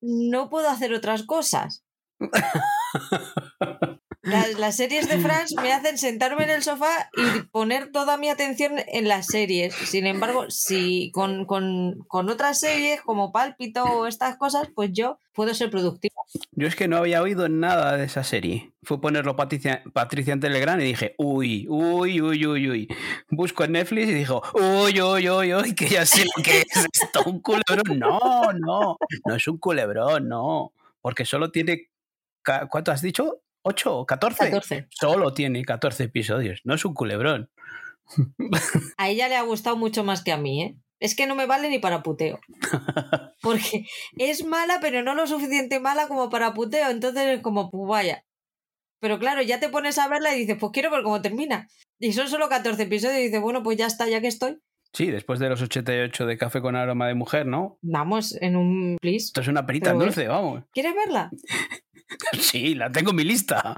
no puedo hacer otras cosas. Las, series de Franz me hacen sentarme en el sofá y poner toda mi atención en las series. Sin embargo, si con, otras series como Pálpito o estas cosas, pues yo puedo ser productivo. Yo es que no había oído nada de esa serie. Fue ponerlo Patricia, Patricia en Telegram y dije, uy, uy, uy, uy, uy. Busco en Netflix y dijo, uy, uy, uy, uy, que ya sé lo que es esto, un culebrón. No, no, no es un culebrón, no. Porque solo tiene, ¿cuánto has dicho? ¿8 o 14? Solo tiene 14 episodios, no es un culebrón. A ella le ha gustado mucho más que a mí, ¿eh? es que no me vale ni para puteo. Porque es mala, pero no lo suficiente mala como para puteo. Entonces es como, pues vaya. Pero claro, ya te pones a verla y dices, pues quiero ver cómo termina. Y son solo 14 episodios y dices, bueno, pues ya está, ya que estoy. Sí, después de los 88 de Café con aroma de mujer, ¿no? Vamos, en un please. Esto es una perita dulce, vamos. ¿Quieres verla? Sí, la tengo en mi lista.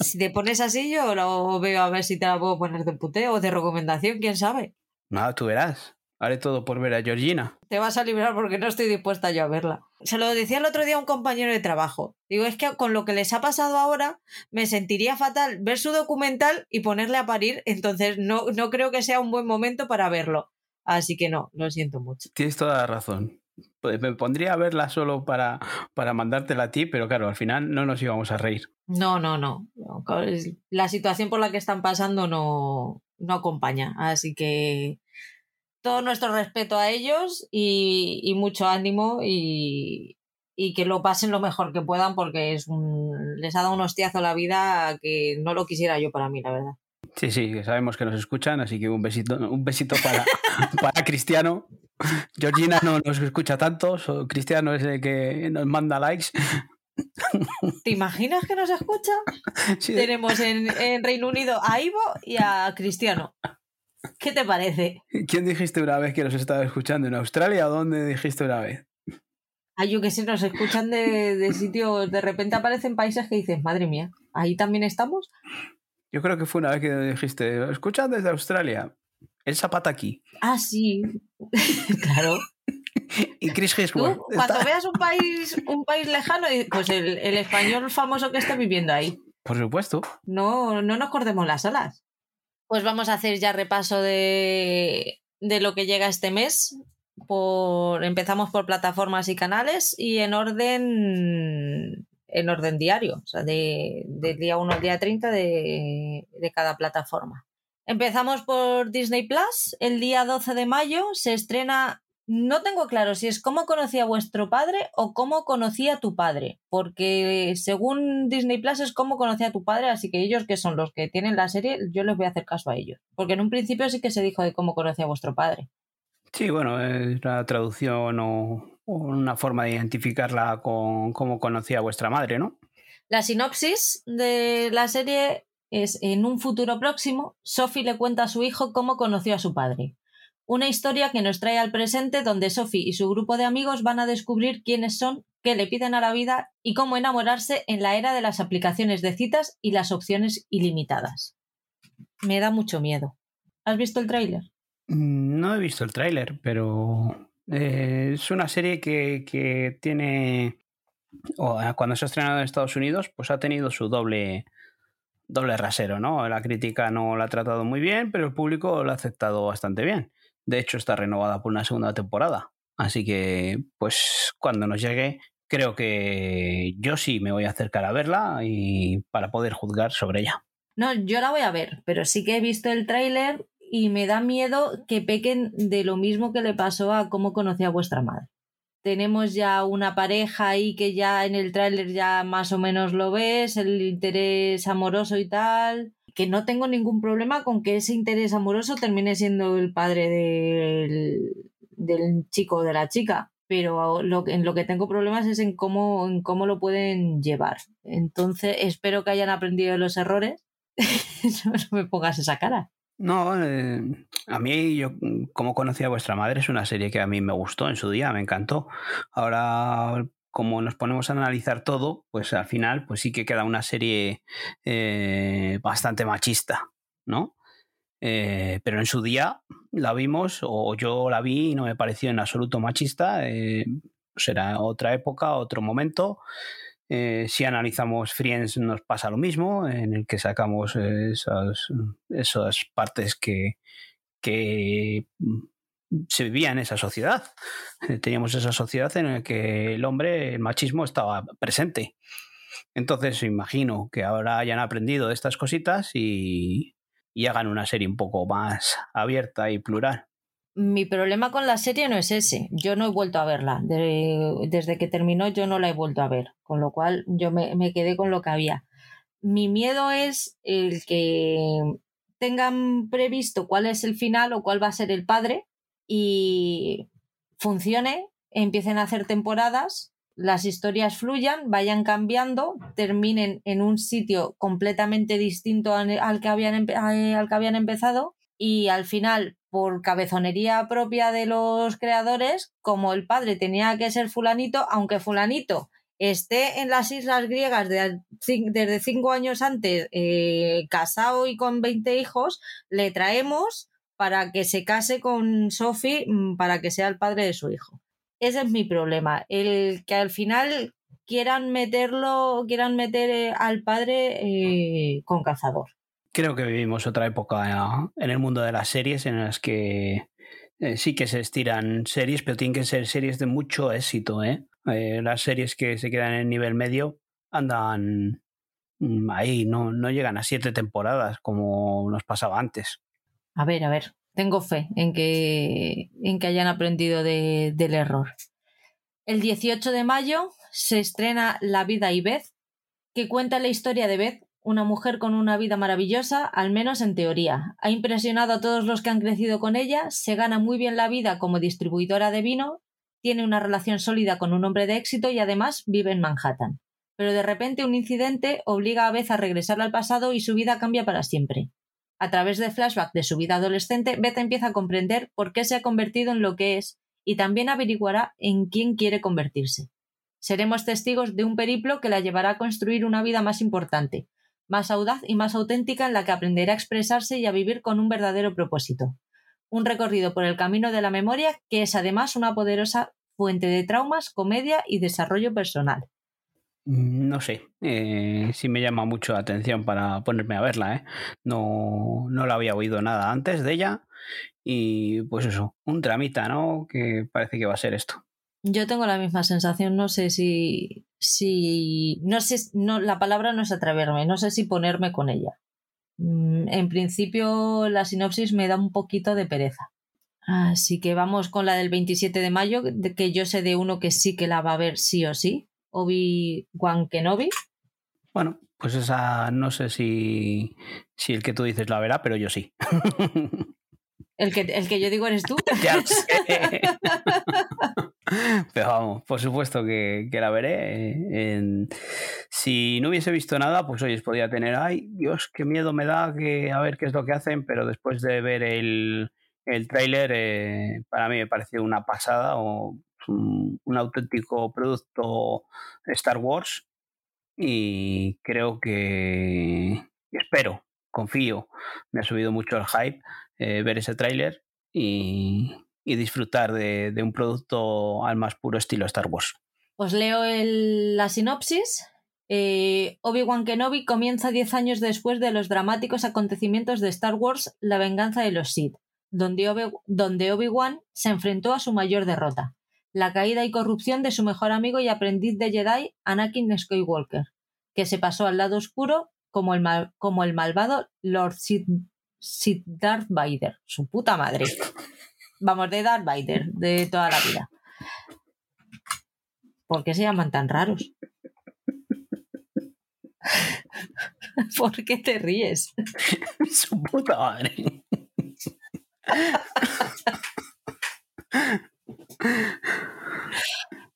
Si te pones así, yo lo veo a ver si te la puedo poner de puteo o de recomendación, quién sabe. Nada, tú verás. Haré todo por ver a Georgina. Te vas a librar porque no estoy dispuesta yo a verla. Se lo decía el otro día a un compañero de trabajo. Digo, es que con lo que les ha pasado ahora, me sentiría fatal ver su documental y ponerle a parir, entonces no, no creo que sea un buen momento para verlo. Así que no, lo siento mucho. Tienes toda la razón. Pues Me pondría a verla solo para, para mandártela a ti, pero claro, al final no nos íbamos a reír. No, no, no. La situación por la que están pasando no, no acompaña. Así que todo nuestro respeto a ellos y, y mucho ánimo y, y que lo pasen lo mejor que puedan porque es un, les ha dado un hostiazo a la vida que no lo quisiera yo para mí, la verdad. Sí, sí, sabemos que nos escuchan, así que un besito, un besito para, para Cristiano. Georgina no nos escucha tanto, Cristiano es el que nos manda likes. ¿Te imaginas que nos escucha? Sí, Tenemos en, en Reino Unido a Ivo y a Cristiano. ¿Qué te parece? ¿Quién dijiste una vez que nos estaba escuchando? ¿En Australia o dónde dijiste una vez? Ay, yo que sé, nos escuchan de, de sitios, de repente aparecen países que dices, madre mía, ahí también estamos. Yo creo que fue una vez que dijiste, escuchan desde Australia. El zapata aquí. Ah, sí, claro. Y Chris Tú, Hemsworth. cuando está- veas un país, un país lejano, pues el, el español famoso que está viviendo ahí. Por supuesto. No, no nos cortemos las alas. Pues vamos a hacer ya repaso de, de lo que llega este mes. Por, empezamos por plataformas y canales y en orden en orden diario, o sea, de, del día 1 al día 30 de, de cada plataforma. Empezamos por Disney Plus. El día 12 de mayo se estrena. No tengo claro si es cómo conocí a vuestro padre o cómo conocí a tu padre, porque según Disney Plus es cómo conocí a tu padre, así que ellos que son los que tienen la serie, yo les voy a hacer caso a ellos. Porque en un principio sí que se dijo de cómo conocí a vuestro padre. Sí, bueno, es una traducción o o una forma de identificarla con cómo conocía a vuestra madre, ¿no? La sinopsis de la serie es en un futuro próximo, Sophie le cuenta a su hijo cómo conoció a su padre. Una historia que nos trae al presente donde Sophie y su grupo de amigos van a descubrir quiénes son, qué le piden a la vida y cómo enamorarse en la era de las aplicaciones de citas y las opciones ilimitadas. Me da mucho miedo. ¿Has visto el tráiler? Mm, No he visto el tráiler, pero eh, es una serie que, que tiene, eh, cuando se ha estrenado en Estados Unidos, pues ha tenido su doble, doble rasero, ¿no? La crítica no la ha tratado muy bien, pero el público la ha aceptado bastante bien. De hecho, está renovada por una segunda temporada. Así que, pues, cuando nos llegue, creo que yo sí me voy a acercar a verla y para poder juzgar sobre ella. No, yo la voy a ver, pero sí que he visto el tráiler y me da miedo que pequen de lo mismo que le pasó a cómo conocí a vuestra madre. Tenemos ya una pareja ahí que ya en el tráiler ya más o menos lo ves, el interés amoroso y tal, que no tengo ningún problema con que ese interés amoroso termine siendo el padre del, del chico o de la chica, pero lo, en lo que tengo problemas es en cómo, en cómo lo pueden llevar. Entonces espero que hayan aprendido los errores. no me pongas esa cara. No, eh, a mí, yo, como conocí a vuestra madre, es una serie que a mí me gustó en su día, me encantó. Ahora, como nos ponemos a analizar todo, pues al final, pues sí que queda una serie eh, bastante machista, ¿no? Eh, pero en su día la vimos, o yo la vi y no me pareció en absoluto machista. Será otra época, otro momento. Eh, si analizamos Friends nos pasa lo mismo, en el que sacamos eh, esas, esas partes que, que se vivía en esa sociedad. Eh, Teníamos esa sociedad en la que el hombre, el machismo estaba presente. Entonces imagino que ahora hayan aprendido de estas cositas y, y hagan una serie un poco más abierta y plural. Mi problema con la serie no es ese. Yo no he vuelto a verla. De- desde que terminó yo no la he vuelto a ver. Con lo cual yo me, me quedé con lo que había. Mi miedo es el que tengan previsto cuál es el final o cuál va a ser el padre y funcione, empiecen a hacer temporadas, las historias fluyan, vayan cambiando, terminen en un sitio completamente distinto al que habían, al que habían empezado y al final, por cabezonería propia de los creadores, como el padre tenía que ser fulanito, aunque fulanito esté en las islas griegas desde cinco años antes, eh, casado y con 20 hijos, le traemos para que se case con Sophie mm, para que sea el padre de su hijo. Ese es mi problema. El que al final quieran meterlo, quieran meter eh, al padre eh, con cazador. Creo que vivimos otra época en el mundo de las series en las que sí que se estiran series, pero tienen que ser series de mucho éxito, ¿eh? Eh, las series que se quedan en el nivel medio andan ahí, no, no llegan a siete temporadas como nos pasaba antes. A ver, a ver, tengo fe en que, en que hayan aprendido del error. El 18 de mayo se estrena La vida y Beth, que cuenta la historia de Beth, una mujer con una vida maravillosa, al menos en teoría. Ha impresionado a todos los que han crecido con ella, se gana muy bien la vida como distribuidora de vino tiene una relación sólida con un hombre de éxito y además vive en Manhattan. Pero de repente un incidente obliga a Beth a regresar al pasado y su vida cambia para siempre. A través de flashback de su vida adolescente, Beth empieza a comprender por qué se ha convertido en lo que es y también averiguará en quién quiere convertirse. Seremos testigos de un periplo que la llevará a construir una vida más importante, más audaz y más auténtica en la que aprenderá a expresarse y a vivir con un verdadero propósito un recorrido por el camino de la memoria que es además una poderosa fuente de traumas, comedia y desarrollo personal. Mm, no sé, eh, sí me llama mucho la atención para ponerme a verla. ¿eh? No, no la había oído nada antes de ella y pues eso, un tramita, ¿no? Que parece que va a ser esto. Yo tengo la misma sensación, no sé si, si, no sé, no, la palabra no es atreverme, no sé si ponerme con ella. Mm, en principio la sinopsis me da un poquito de pereza. Así que vamos con la del 27 de mayo, que yo sé de uno que sí que la va a ver sí o sí, Obi-Wan Kenobi. Bueno, pues esa no sé si, si el que tú dices la verá, pero yo sí. El que, el que yo digo eres tú. ya sé. Pero vamos, por supuesto que, la veré. En... Si no hubiese visto nada, pues oye, podría tener, ay, Dios, qué miedo me da que a ver qué es lo que hacen, pero después de ver el, el tráiler, eh, para mí me pareció una pasada o un, un, auténtico producto Star Wars y creo que, espero, confío, me ha subido mucho el hype eh, ver ese tráiler y, disfrutar de, un producto al más puro estilo Star Wars. Os leo la sinopsis. Eh, Obi-Wan Kenobi comienza 10 años después de los dramáticos acontecimientos de Star Wars La venganza de los Sith, donde, Obi-Wan se enfrentó a su mayor derrota, la caída y corrupción de su mejor amigo y aprendiz de Jedi, Anakin Skywalker, que se pasó al lado oscuro como el, como el malvado Lord Sith, Sith Darth Vader, su puta madre. Vamos, de Darth Vader, de toda la vida. ¿Por qué se llaman tan raros? ¿Por qué te ríes? Su puta madre.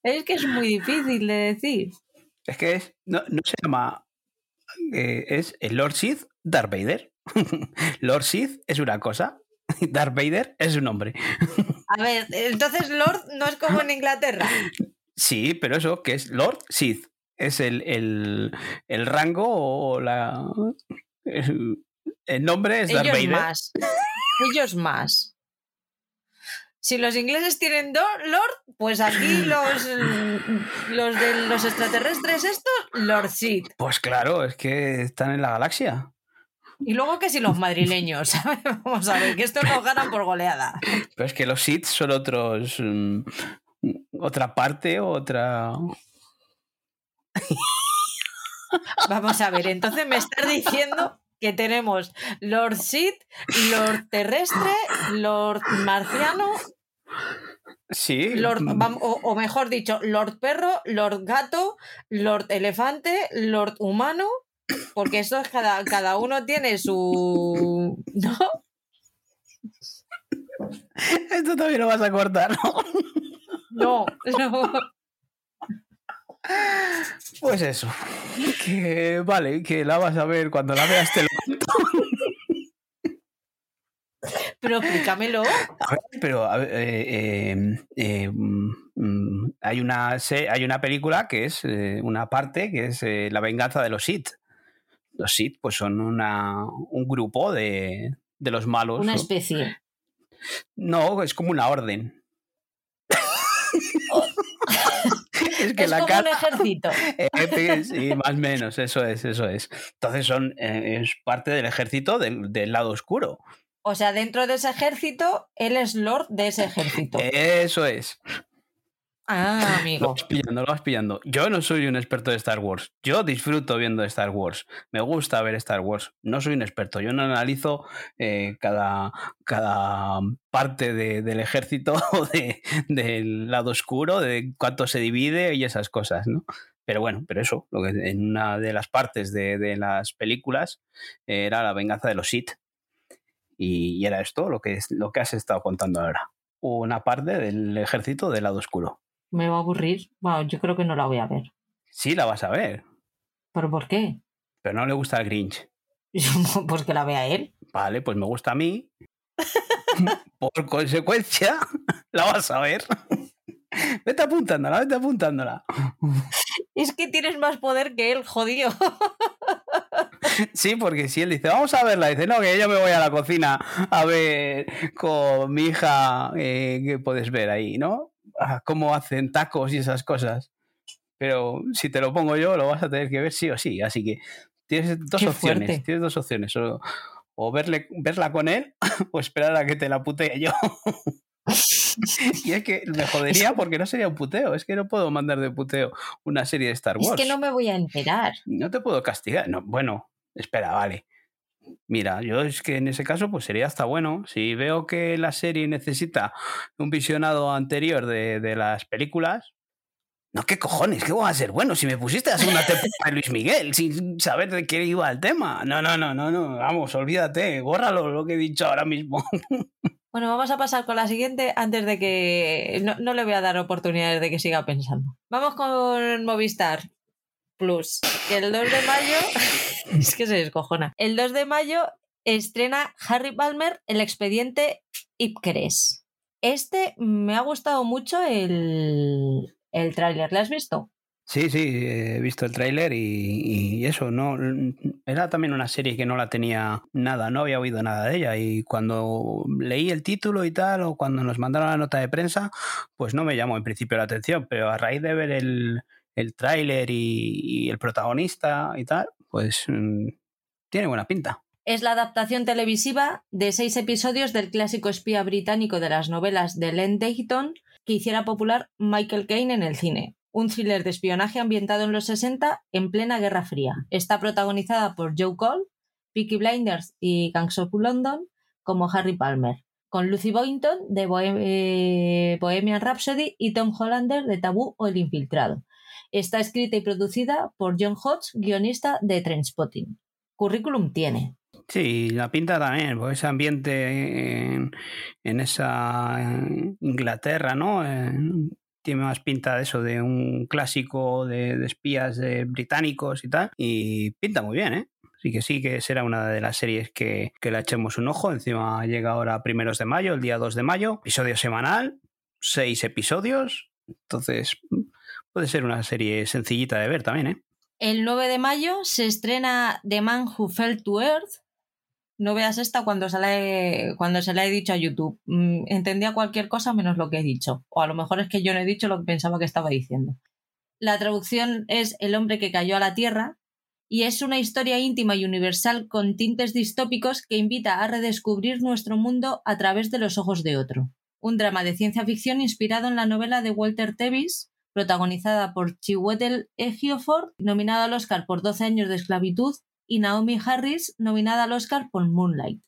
Es que es muy difícil de decir. Es que es, no, se llama. Eh, es el Lord Sith Darth Vader. Lord Sith es una cosa Darth Vader es un hombre. A ver, entonces Lord no es como en Inglaterra. Sí, pero eso, que es Lord Sith. Es el, el, rango o la. El, nombre es Darth Ellos Más. Ellos más. Si los ingleses tienen Lord, pues aquí los, los de los extraterrestres estos, Lord Sith. Pues claro, es que están en la galaxia. Y luego que si los madrileños, Vamos a ver, que esto no ganan por goleada. Pero es que los Sith son otros. Mm, otra parte, otra. Vamos a ver, entonces me estás diciendo que tenemos Lord Sith, Lord Terrestre, Lord Marciano. Sí. Lord, o, o, mejor dicho, Lord Perro, Lord Gato, Lord Elefante, Lord Humano. Porque esto es cada, cada uno tiene su. ¿No? Esto también lo vas a cortar, ¿no? No, no. Pues eso. Que vale, que la vas a ver cuando la veas te lo cuento. Pero explícamelo. A ver, pero a ver, eh, eh, eh, mm, hay, una, hay una película que es una parte que es La venganza de los Sith. Los Sith pues son una, un grupo de, de los malos. Una especie. No, es como una orden. es que Es la como cara... un ejército. Eh, sí, más o menos, eso es, eso es. Entonces son, eh, es parte del ejército del, del lado oscuro. O sea, dentro de ese ejército, él es lord de ese ejército. Eso es. Ah, Lo vas pillando, lo vas pillando. Yo no soy un experto de Star Wars. Yo disfruto viendo Star Wars. Me gusta ver Star Wars. No soy un experto. Yo no analizo eh, cada, cada parte de- del ejército o de- del lado oscuro, de cuánto se divide y esas cosas, ¿no? Pero bueno, pero eso, lo que en una de las partes de, de las películas eh, era la venganza de los Sith. Y, y era esto lo que, lo que has estado contando ahora. Una parte del ejército del lado oscuro. Me va a aburrir. Bueno, yo creo que no la voy a ver. Sí, la vas a ver, ¿Pero por qué? pero no le gusta el Grinch. Pues que la vea él. Vale, pues me gusta a mí. Por consecuencia, la vas a ver. Vete apuntándola, vete apuntándola. Es que tienes más poder que él, jodido. Sí, porque si él dice, vamos a verla, dice, no, que yo me voy a la cocina a ver con mi hija, eh, ¿qué puedes ver ahí, no? Cómo hacen tacos y esas cosas. Pero si te lo pongo yo, lo vas a tener que ver sí o sí. Así que tienes dos Qué opciones. fuerte. Tienes dos opciones. O, o verle, verla con él o esperar a que te la putee yo. y es que me jodería porque no sería un puteo. Es que no puedo mandar de puteo una serie de Star Es Wars. que no me voy a enterar. No te puedo castigar. No, bueno, espera, vale. Mira, yo es que en ese caso pues sería hasta bueno. Si veo que la serie necesita un visionado anterior de, de las películas... No, ¿qué cojones? ¿Qué voy a hacer? Bueno, si me pusiste la segunda temporada de Luis Miguel sin saber de qué iba el tema. No, no, no, no, no. Vamos, olvídate. Bórralo lo que he dicho ahora mismo. Bueno, vamos a pasar con la siguiente antes de que... No, no le voy a dar oportunidades de que siga pensando. Vamos con Movistar Plus, que el 2 de mayo... es que se descojona. El 2 de mayo estrena Harry Palmer el expediente Ipcres. Este me ha gustado mucho el, el tráiler. ¿Le has visto? Sí, sí, he visto el tráiler y, y eso, no era también una serie que no la tenía nada, no había oído nada de ella y cuando leí el título y tal o cuando nos mandaron la nota de prensa, pues no me llamó en principio la atención, pero a raíz de ver el, el tráiler y, el protagonista y tal, pues mm, tiene buena pinta. Es la adaptación televisiva de seis episodios del clásico espía británico de las novelas de Len Dayton que hiciera popular Michael Caine en el cine. Un thriller de espionaje ambientado en los 60 en plena Guerra Fría. Está protagonizada por Joe Cole, Peaky Blinders y Gangs of London como Harry Palmer, con Lucy Boynton de Bohem- Bohemian Rhapsody y Tom Hollander de Tabú o El Infiltrado. Está escrita y producida por John Hodge, guionista de Trainspotting. Currículum tiene. Sí, la pinta también, porque ese ambiente en, esa Inglaterra, ¿no? Tiene más pinta de eso, de un clásico de, espías británicos y tal. Y pinta muy bien, ¿eh? Así que sí que será una de las series que, que le echemos un ojo. Encima llega ahora primeros de mayo, el día 2 de mayo. Episodio semanal, seis episodios. Entonces, puede ser una serie sencillita de ver también, ¿eh? El 9 de mayo se estrena The Man Who Fell to Earth. No veas esta cuando se la he, cuando se la he dicho a YouTube. Mm, entendía cualquier cosa menos lo que he dicho. O a lo mejor es que yo no he dicho lo que pensaba que estaba diciendo. La traducción es El hombre que cayó a la tierra y es una historia íntima y universal con tintes distópicos que invita a redescubrir nuestro mundo a través de los ojos de otro. Un drama de ciencia ficción inspirado en la novela de Walter Tevis, protagonizada por Chiwetel Ejiofor, nominada al Oscar por 12 años de esclavitud, y Naomi Harris, nominada al Oscar por Moonlight.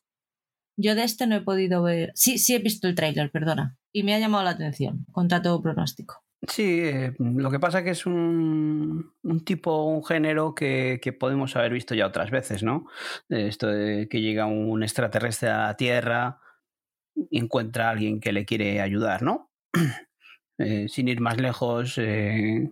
Yo de este no he podido ver. Sí, sí he visto el tráiler, perdona. Y me ha llamado la atención, contra todo pronóstico. Sí, eh, lo que pasa que es un, tipo, un género que, podemos haber visto ya otras veces, ¿no? Esto de que llega un extraterrestre a la Tierra y encuentra a alguien que le quiere ayudar, ¿no? Eh, sin ir más lejos, eh,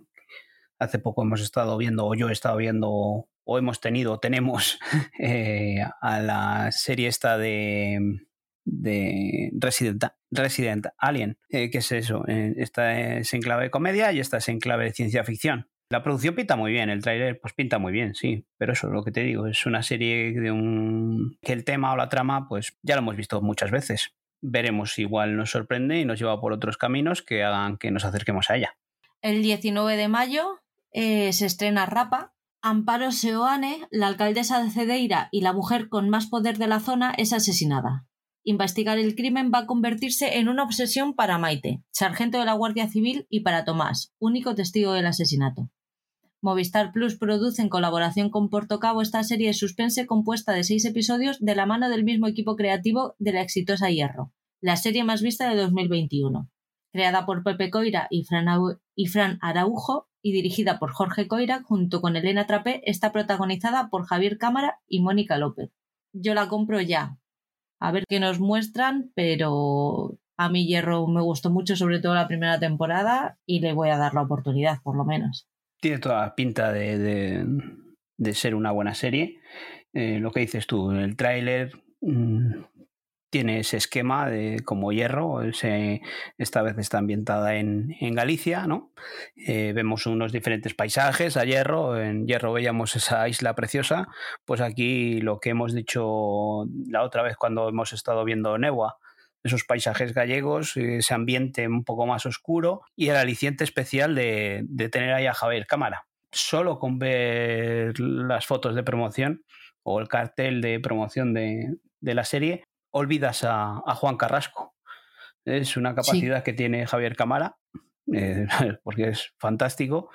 hace poco hemos estado viendo, o yo he estado viendo, o hemos tenido, o tenemos a la serie esta de de Resident, Resident Alien, eh, que es eso, eh, esta es en clave de comedia y esta es en clave de ciencia ficción. La producción pinta muy bien, el tráiler pues pinta muy bien, sí, pero eso es lo que te digo, es una serie de un que el tema o la trama pues ya lo hemos visto muchas veces. Veremos igual nos sorprende y nos lleva por otros caminos que hagan que nos acerquemos a ella. El 19 de mayo eh, se estrena Rapa. Amparo Seoane, la alcaldesa de Cedeira y la mujer con más poder de la zona, es asesinada. Investigar el crimen va a convertirse en una obsesión para Maite, sargento de la Guardia Civil, y para Tomás, único testigo del asesinato. Movistar Plus produce en colaboración con Portocabo esta serie de suspense compuesta de seis episodios de la mano del mismo equipo creativo de la exitosa Hierro, la serie más vista de 2021. Creada por Pepe Coira y Fran, Araujo y dirigida por Jorge Coira junto con Elena Trapé, está protagonizada por Javier Cámara y Mónica López. Yo la compro ya, a ver qué nos muestran, pero a mí Hierro me gustó mucho, sobre todo la primera temporada, y le voy a dar la oportunidad, por lo menos. Tiene toda pinta de, ser una buena serie. Eh, lo que dices tú, el tráiler mm, tiene ese esquema de como hierro, esta vez está ambientada en, Galicia, ¿no? Eh, vemos unos diferentes paisajes a hierro, en hierro veíamos esa isla preciosa, pues aquí lo que hemos dicho la otra vez cuando hemos estado viendo Newa, esos paisajes gallegos, ese ambiente un poco más oscuro y el aliciente especial de, tener ahí a Javier Cámara. Solo con ver las fotos de promoción o el cartel de promoción de, de la serie, olvidas a, Juan Carrasco. Es una capacidad que tiene Javier Camara, eh, porque es fantástico.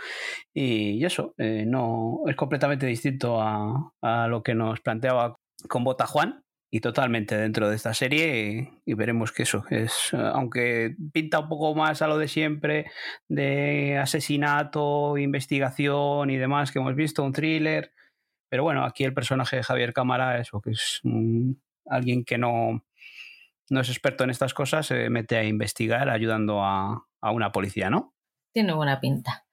Y, eso, eh, no es completamente distinto a, lo que nos planteaba con Bota Juan. Y totalmente dentro de esta serie, y, veremos que eso es, aunque pinta un poco más a lo de siempre, de asesinato, investigación y demás que hemos visto, un thriller, pero bueno, aquí el personaje de Javier Cámara, eso que es un, alguien que no, no es experto en estas cosas se mete a investigar ayudando a, una policía, ¿no? Tiene buena pinta.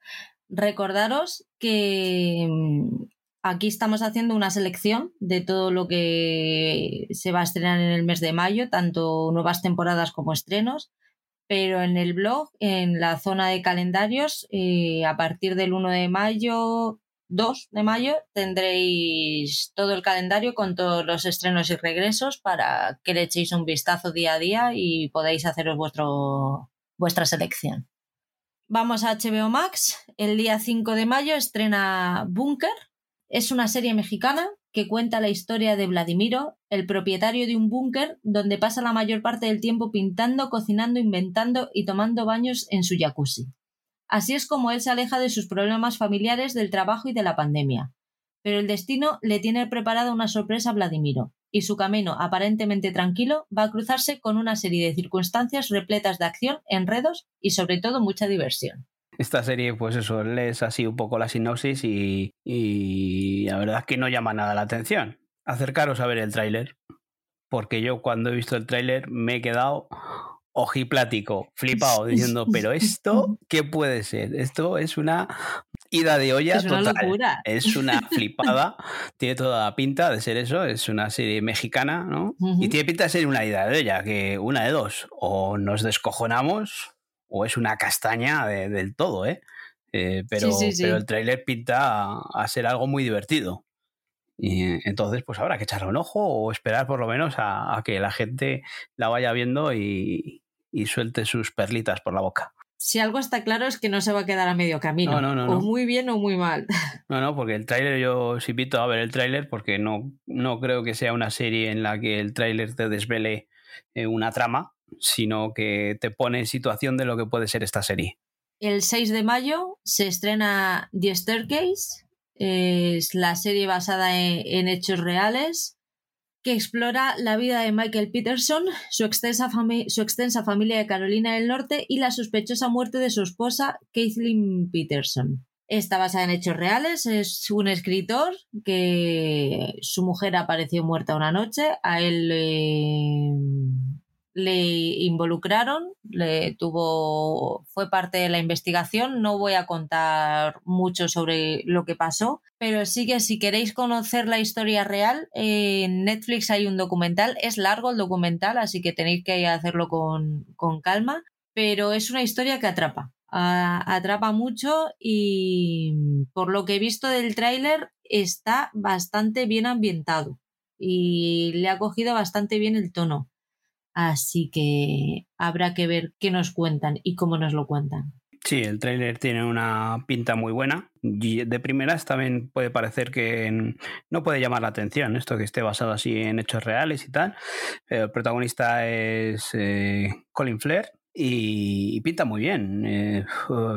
Recordaros que mm, aquí estamos haciendo una selección de todo lo que se va a estrenar en el mes de mayo, tanto nuevas temporadas como estrenos, pero en el blog, en la zona de calendarios, eh, a partir del 1 de mayo 2 de mayo tendréis todo el calendario con todos los estrenos y regresos para que le echéis un vistazo día a día y podáis haceros vuestro, vuestra selección. Vamos a HBO Max. El día 5 de mayo estrena Bunker. Es una serie mexicana que cuenta la historia de Vladimiro, el propietario de un búnker donde pasa la mayor parte del tiempo pintando, cocinando, inventando y tomando baños en su jacuzzi. Así es como él se aleja de sus problemas familiares, del trabajo y de la pandemia. Pero el destino le tiene preparada una sorpresa a Vladimiro, y su camino aparentemente tranquilo va a cruzarse con una serie de circunstancias repletas de acción, enredos y sobre todo mucha diversión. Esta serie, pues eso, lees así un poco la sinopsis y, y la verdad es que no llama nada la atención. Acercaros a ver el tráiler, porque yo cuando he visto el tráiler me he quedado ojiplático, flipado, diciendo, pero esto, ¿qué puede ser? Esto es una ida de olla es total. Una locura. Es una flipada, tiene toda la pinta de ser eso, es una serie mexicana, ¿no? Y tiene pinta de ser una ida de olla, que una de dos, o nos descojonamos o es una castaña del todo, ¿eh? eh pero, pero el tráiler pinta a ser algo muy divertido. Y entonces, pues habrá que echarle un ojo o esperar por lo menos a que la gente la vaya viendo y, y suelte sus perlitas por la boca. Si algo está claro es que no se va a quedar a medio camino. o muy bien o muy mal. No, no, porque el tráiler yo os invito a ver el tráiler porque no, no creo que sea una serie en la que el tráiler te desvele eh, una trama, sino que te pone en situación de lo que puede ser esta serie. El 6 de mayo se estrena The Staircase, es la serie basada en hechos reales que explora la vida de Michael Peterson, su extensa, familia de Carolina del Norte y la sospechosa muerte de su esposa, Kathleen Peterson. Está basada en hechos reales. Es un escritor que su mujer apareció muerta una noche. A él le involucraron, le tuvo, fue parte de la investigación. No voy a contar mucho sobre lo que pasó, pero sí que si queréis conocer la historia real, en Netflix hay un documental. Es largo el documental, así que tenéis que hacerlo con, con calma, pero es una historia que atrapa. atrapa mucho y por lo que he visto del tráiler está bastante bien ambientado y le ha cogido bastante bien el tono. Así que habrá que ver qué nos cuentan y cómo nos lo cuentan. Sí, el tráiler tiene una pinta muy buena. De primeras también puede parecer que no puede llamar la atención esto que esté basado así en hechos reales y tal. el protagonista es eh, Colin Flair, y, pinta muy bien. Eh,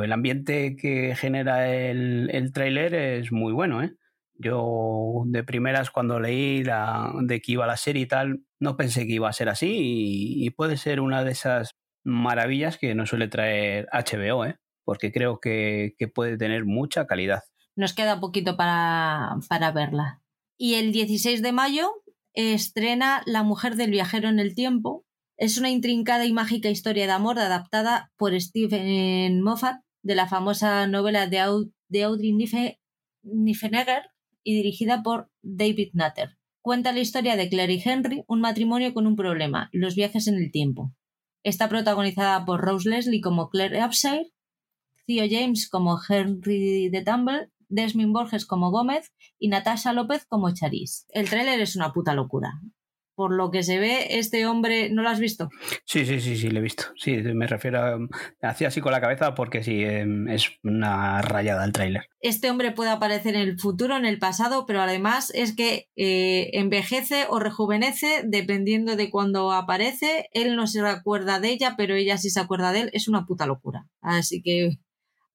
el ambiente que genera el, el tráiler es muy bueno, ¿eh? Yo de primeras cuando leí la, de que iba la serie y tal, no pensé que iba a ser así y, puede ser una de esas maravillas que nos suele traer HBO, ¿eh? porque creo que, puede tener mucha calidad. Nos queda poquito para, para verla. Y el 16 de mayo estrena La mujer del viajero en el tiempo. Es una intrincada y mágica historia de amor adaptada por Stephen Moffat de la famosa novela de, Audrey Niffenegger y dirigida por David Nutter. Cuenta la historia de Claire y Henry, un matrimonio con un problema, los viajes en el tiempo. Está protagonizada por Rose Leslie como Claire Upshire, Theo James como Henry de Tumble, Desmond Borges como Gómez y Natasha López como Charisse. El tráiler es una puta locura por lo que se ve, este hombre, ¿no lo has visto? Sí, sí, sí, sí, lo he visto. Sí, me refiero a. Hacía así con la cabeza porque sí, em, es una rayada el tráiler. Este hombre puede aparecer en el futuro, en el pasado, pero además es que eh, envejece o rejuvenece dependiendo de cuándo aparece. Él no se acuerda de ella, pero ella sí se acuerda de él. Es una puta locura. Así que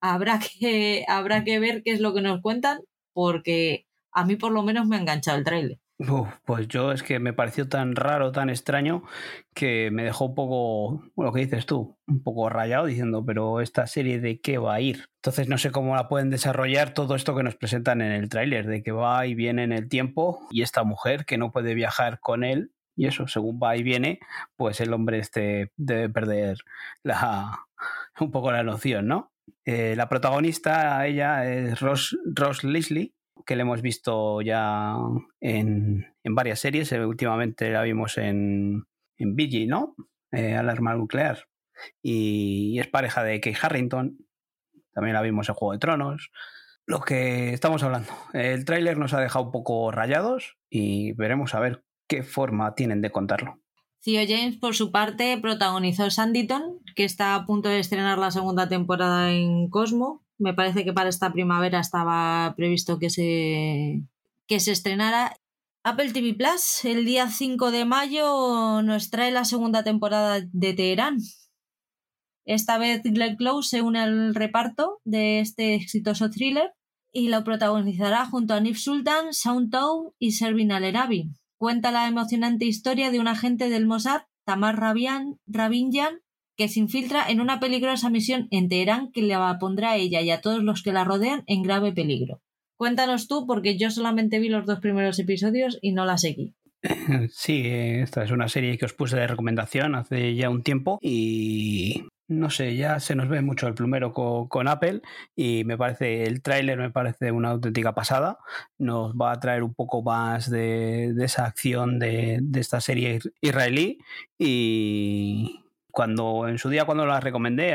habrá que, habrá que ver qué es lo que nos cuentan, porque a mí por lo menos me ha enganchado el tráiler pues yo es que me pareció tan raro, tan extraño, que me dejó un poco, lo que dices tú, un poco rayado diciendo, pero esta serie de qué va a ir. Entonces no sé cómo la pueden desarrollar todo esto que nos presentan en el tráiler, de que va y viene en el tiempo y esta mujer que no puede viajar con él. Y eso, según va y viene, pues el hombre este debe perder la, un poco la noción, ¿no? Eh, la protagonista, ella es Ross, Ross Leslie, que le hemos visto ya en, varias series. Eh, últimamente la vimos en, en BG, ¿no? Eh, Alarma Nuclear. Y, es pareja de Kate Harrington. También la vimos en Juego de Tronos. Lo que estamos hablando. El tráiler nos ha dejado un poco rayados y veremos a ver qué forma tienen de contarlo. Theo James, por su parte, protagonizó Sanditon, que está a punto de estrenar la segunda temporada en Cosmo, me parece que para esta primavera estaba previsto que se, que se estrenara. Apple TV Plus, el día 5 de mayo, nos trae la segunda temporada de Teherán. Esta vez Glenn Close se une al reparto de este exitoso thriller y lo protagonizará junto a Nif Sultan, Sound Tou y Servin Al-Erabi. Cuenta la emocionante historia de un agente del Mossad, Tamar Rabinjan, que se infiltra en una peligrosa misión en Teherán que le pondrá a ella y a todos los que la rodean en grave peligro. Cuéntanos tú, porque yo solamente vi los dos primeros episodios y no la seguí. Sí, esta es una serie que os puse de recomendación hace ya un tiempo y no sé, ya se nos ve mucho el plumero con, Apple y me parece, el tráiler me parece una auténtica pasada. Nos va a traer un poco más de, esa acción de, de esta serie israelí y, cuando en su día cuando las recomendé,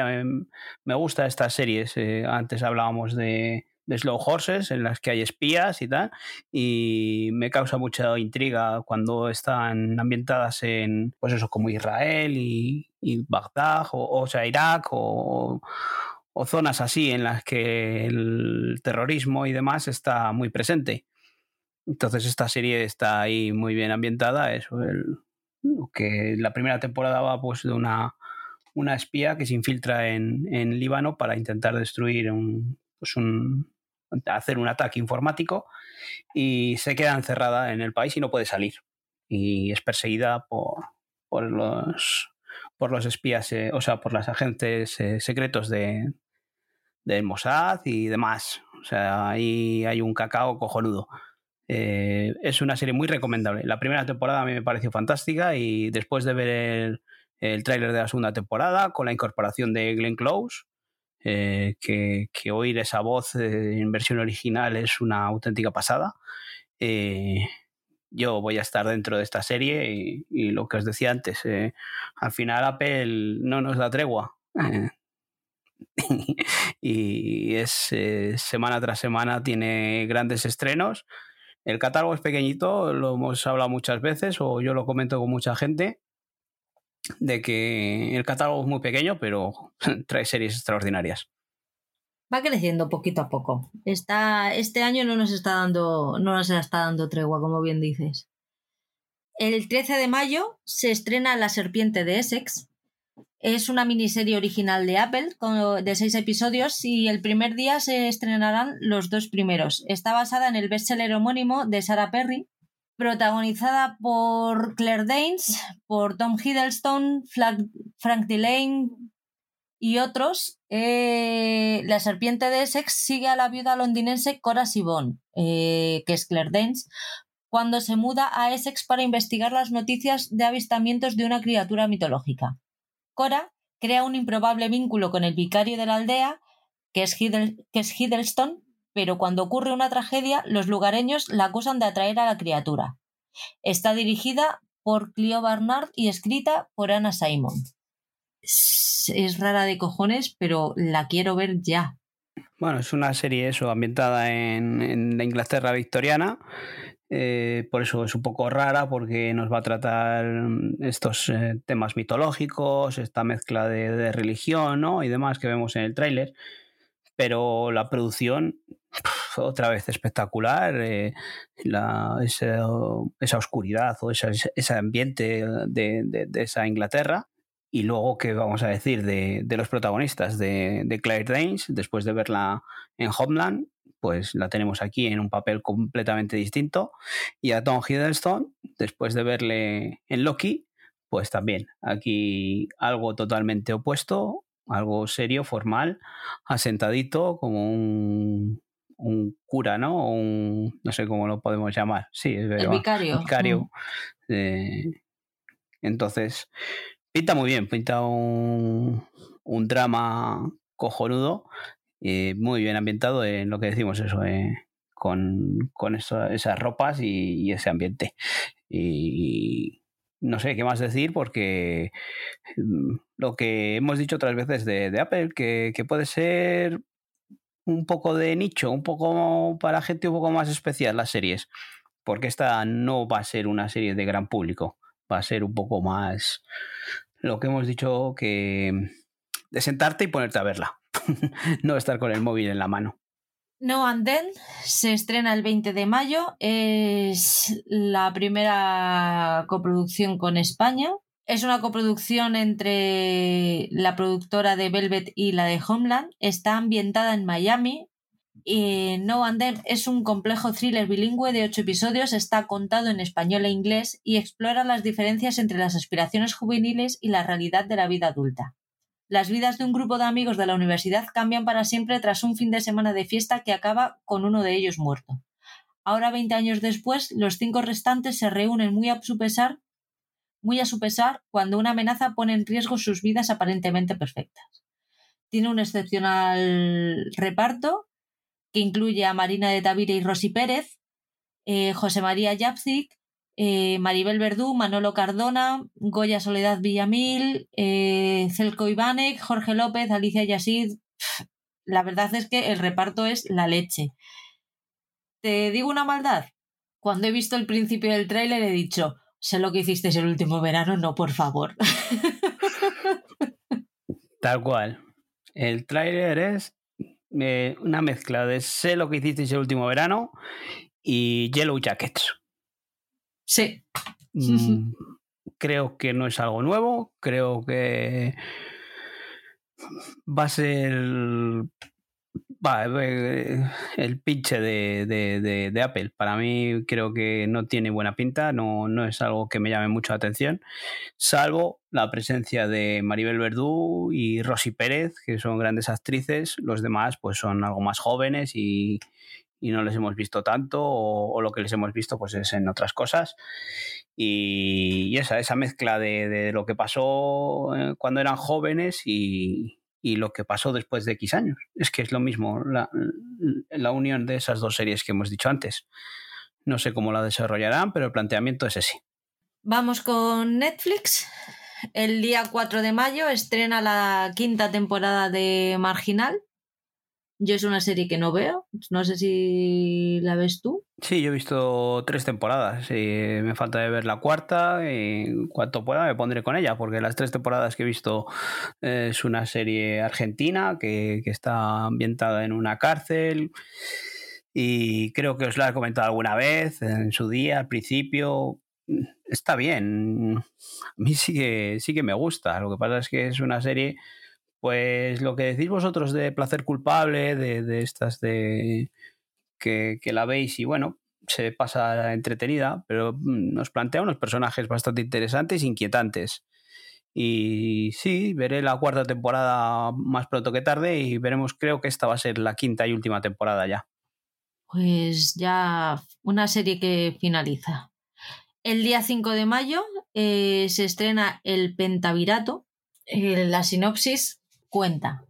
me gusta estas series. Antes hablábamos de, Slow Horses, en las que hay espías y tal, y me causa mucha intriga cuando están ambientadas en, pues eso, como Israel y, Bagdad, o, sea, Irak, o, o, zonas así en las que el terrorismo y demás está muy presente. Entonces esta serie está ahí muy bien ambientada, eso, el, que la primera temporada va pues de una, una espía que se infiltra en, en Líbano para intentar destruir un, pues un, hacer un ataque informático y se queda encerrada en el país y no puede salir. y es perseguida por, por los por los espías, eh, o sea, por los agentes eh, secretos de, del Mossad y demás. O sea, ahí hay un cacao cojonudo. Eh, es una serie muy recomendable. La primera temporada a mí me pareció fantástica y después de ver el, el tráiler de la segunda temporada con la incorporación de Glenn Close, que, que, oír esa voz en versión original es una auténtica pasada yo voy a estar dentro de esta serie y, lo que os decía antes, eh, al final Apple no nos da tregua. Eh, y es eh, semana tras semana tiene grandes estrenos. El catálogo es pequeñito, lo hemos hablado muchas veces o yo lo comento con mucha gente, de que el catálogo es muy pequeño, pero trae series extraordinarias va creciendo poquito a poco. Está, este año no nos está dando, no nos está dando tregua, como bien dices. El 13 de mayo se estrena La Serpiente de Essex. Es una miniserie original de Apple de seis episodios y el primer día se estrenarán los dos primeros. Está basada en el bestseller homónimo de Sarah Perry, protagonizada por Claire Danes, por Tom Hiddleston, Frank Delane, y otros, eh, la serpiente de Essex sigue a la viuda londinense Cora Sibon, eh, que es Claire Danes, cuando se muda a Essex para investigar las noticias de avistamientos de una criatura mitológica. Cora crea un improbable vínculo con el vicario de la aldea, que es, que es Hiddleston, pero cuando ocurre una tragedia, los lugareños la acusan de atraer a la criatura. Está dirigida por Cleo Barnard y escrita por Anna Simon es rara de cojones, pero la quiero ver ya. Bueno, es una serie eso, ambientada en, la Inglaterra victoriana. Eh, por eso es un poco rara porque nos va a tratar estos eh, temas mitológicos, esta mezcla de, religión ¿no? y demás que vemos en el tráiler. Pero la producción, otra vez espectacular, eh, esa, oscuridad o ese ambiente de, esa Inglaterra y luego, ¿qué vamos a decir de, los protagonistas de, Claire Danes? Después de verla en Homeland, pues la tenemos aquí en un papel completamente distinto. Y a Tom Hiddleston, después de verle en Loki, pues también aquí algo totalmente opuesto, algo serio, formal, asentadito, como un, cura, ¿no? un, no sé cómo lo podemos llamar. Sí, es El vicario. vicario. Eh, entonces, Pinta muy bien, pinta un, un drama cojonudo, y muy bien ambientado en lo que decimos eso, eh, con, con esas ropas y, ese ambiente. Y no sé qué más decir porque mm, lo que hemos dicho otras veces de, Apple, que, que, puede ser un poco de nicho, un poco para gente un poco más especial las series, porque esta no va a ser una serie de gran público va a ser un poco más lo que hemos dicho que de sentarte y ponerte a verla, no estar con el móvil en la mano. No and Then se estrena el 20 de mayo, es la primera coproducción con España. Es una coproducción entre la productora de Velvet y la de Homeland. Está ambientada en Miami, y no and Then es un complejo thriller bilingüe de ocho episodios, está contado en español e inglés y explora las diferencias entre las aspiraciones juveniles y la realidad de la vida adulta. Las vidas de un grupo de amigos de la universidad cambian para siempre tras un fin de semana de fiesta que acaba con uno de ellos muerto. Ahora, veinte años después, los cinco restantes se reúnen muy a su pesar, muy a su pesar cuando una amenaza pone en riesgo sus vidas aparentemente perfectas. Tiene un excepcional reparto que incluye a Marina de Tavira y Rosy Pérez, eh, José María Yapzik, eh, Maribel Verdú, Manolo Cardona, Goya Soledad Villamil, eh, Celco Ivanek, Jorge López, Alicia Yasid. La verdad es que el reparto es la leche. Te digo una maldad. Cuando he visto el principio del tráiler he dicho, sé lo que hicisteis el último verano, no, por favor. Tal cual. El tráiler es una mezcla de sé lo que hicisteis el último verano y Yellow Jackets. Sí. Mm, creo que no es algo nuevo, creo que va a ser eh, el pinche de, de, Apple. Para mí creo que no tiene buena pinta, no, no es algo que me llame mucho la atención, salvo la presencia de Maribel Verdú y Rosy Pérez, que son grandes actrices. Los demás pues son algo más jóvenes y, y no les hemos visto tanto o, lo que les hemos visto pues es en otras cosas y, esa, esa mezcla de, lo que pasó eh, cuando eran jóvenes y, lo que pasó después de X años. Es que es lo mismo, la, la, unión de esas dos series que hemos dicho antes. No sé cómo la desarrollarán, pero el planteamiento es ese. Vamos con Netflix. El día 4 de mayo estrena la quinta temporada de Marginal. Yo es una serie que no veo, no sé si la ves tú. Sí, yo he visto tres temporadas. y me falta ver la cuarta. Y cuanto pueda me pondré con ella, porque las tres temporadas que he visto eh, es una serie argentina que, que está ambientada en una cárcel. Y creo que os la he comentado alguna vez en su día, al principio. Está bien. A mí sí que, sí que me gusta. Lo que pasa es que es una serie pues lo que decís vosotros de placer culpable, de, estas de que, la veis y bueno, se pasa entretenida, pero mm, nos plantea unos personajes bastante interesantes e inquietantes. Y sí, veré la cuarta temporada más pronto que tarde y veremos, creo que esta va a ser la quinta y última temporada ya. Pues ya una serie que finaliza. El día 5 de mayo eh, se estrena El Pentavirato. Eh, la sinopsis cuenta.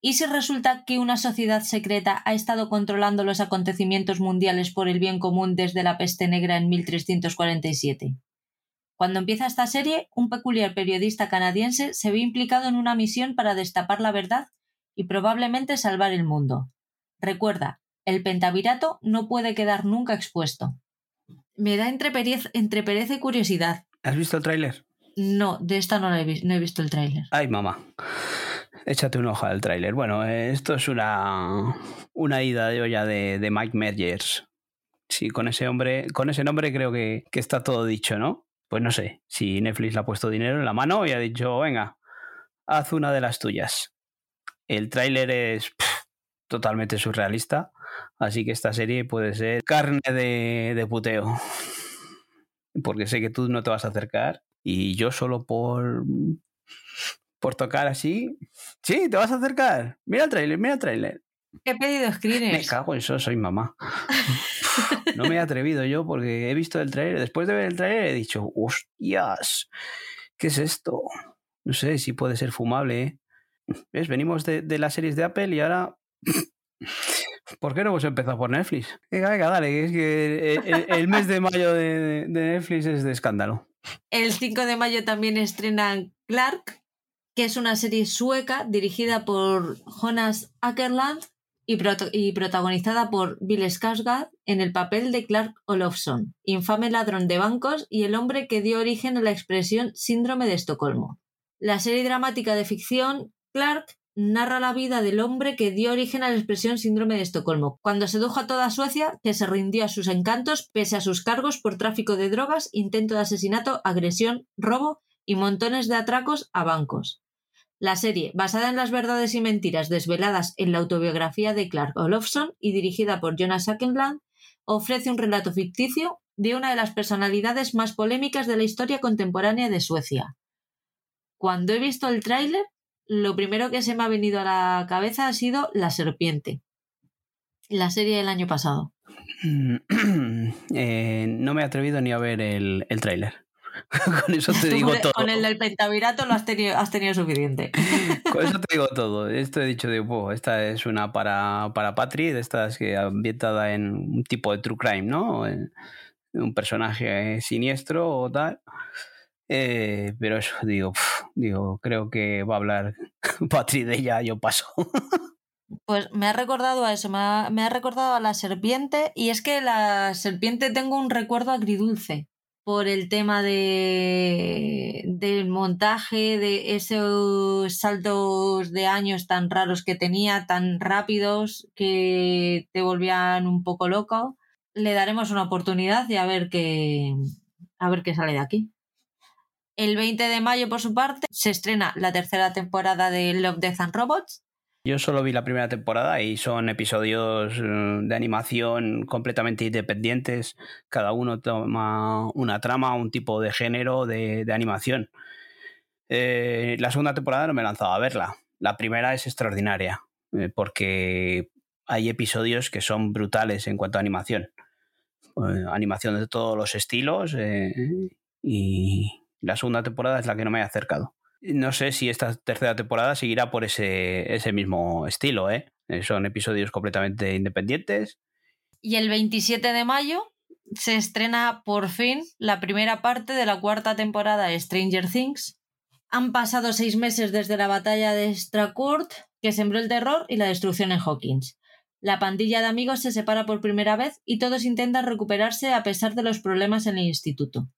¿Y si resulta que una sociedad secreta ha estado controlando los acontecimientos mundiales por el bien común desde la peste negra en 1347? Cuando empieza esta serie, un peculiar periodista canadiense se ve implicado en una misión para destapar la verdad y probablemente salvar el mundo. Recuerda, el pentavirato no puede quedar nunca expuesto. Me da entre, pereza y curiosidad. ¿Has visto el tráiler? No, de esta no, he, no he visto el tráiler. Ay, mamá échate un ojo al tráiler. Bueno, esto es una, una ida de olla de, de, Mike Mergers. Sí, con ese hombre, con ese nombre creo que, que, está todo dicho, ¿no? Pues no sé, si Netflix le ha puesto dinero en la mano y ha dicho, venga, haz una de las tuyas. El tráiler es totalmente surrealista, así que esta serie puede ser carne de, de puteo. Porque sé que tú no te vas a acercar y yo solo por por tocar así. Sí, te vas a acercar. Mira el trailer, mira el trailer. He pedido screeners. Me cago en eso, soy mamá. no me he atrevido yo porque he visto el trailer. Después de ver el trailer he dicho, hostias, ¿qué es esto? No sé si puede ser fumable. ¿eh? ¿Ves? Venimos de, las series de Apple y ahora... ¿Por qué no hemos empezado por Netflix? Venga, venga, dale, es que el, mes de mayo de, de, Netflix es de escándalo. El 5 de mayo también estrenan Clark, que es una serie sueca dirigida por Jonas Ackerland y, protagonizada por Bill Skarsgård en el papel de Clark Olofsson, infame ladrón de bancos y el hombre que dio origen a la expresión síndrome de Estocolmo. La serie dramática de ficción Clark narra la vida del hombre que dio origen a la expresión síndrome de Estocolmo, cuando sedujo a toda Suecia, que se rindió a sus encantos pese a sus cargos por tráfico de drogas, intento de asesinato, agresión, robo y montones de atracos a bancos. La serie, basada en las verdades y mentiras desveladas en la autobiografía de Clark Olofsson y dirigida por Jonas Ackenland, ofrece un relato ficticio de una de las personalidades más polémicas de la historia contemporánea de Suecia. Cuando he visto el tráiler, lo primero que se me ha venido a la cabeza ha sido La Serpiente, la serie del año pasado. Eh, no me he atrevido ni a ver el tráiler. con eso te digo todo. Con el del pentavirato lo has tenido, has tenido suficiente. con eso te digo todo. Esto he dicho de, wow, esta es una para, para Patri, de estas que ambientada en un tipo de true crime, ¿no? un personaje siniestro o tal. Eh, pero eso, digo, digo, creo que va a hablar Patri de ella, yo paso. Pues me ha recordado a eso, me ha, me ha, recordado a la serpiente y es que la serpiente tengo un recuerdo agridulce por el tema de, del montaje, de esos saltos de años tan raros que tenía, tan rápidos, que te volvían un poco loco. Le daremos una oportunidad y a ver qué, a ver qué sale de aquí. El 20 de mayo, por su parte, se estrena la tercera temporada de Love, Death and Robots. Yo solo vi la primera temporada y son episodios eh, de animación completamente independientes. Cada uno toma una trama, un tipo de género de, animación. Eh, la segunda temporada no me he lanzado a verla. La primera es extraordinaria eh, porque hay episodios que son brutales en cuanto a animación. animación de todos los estilos y la segunda temporada es la que no me he acercado. No sé si esta tercera temporada seguirá por ese, ese mismo estilo, ¿eh? ¿eh? Son episodios completamente independientes. Y el 27 de mayo se estrena por fin la primera parte de la cuarta temporada de Stranger Things. Han pasado seis meses desde la batalla de Stracourt, que sembró el terror y la destrucción en Hawkins. La pandilla de amigos se separa por primera vez y todos intentan recuperarse a pesar de los problemas en el instituto.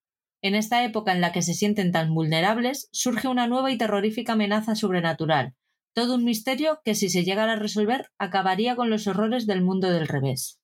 En esta época en la que se sienten tan vulnerables, surge una nueva y terrorífica amenaza sobrenatural, todo un misterio que si se llegara a resolver acabaría con los horrores del mundo del revés.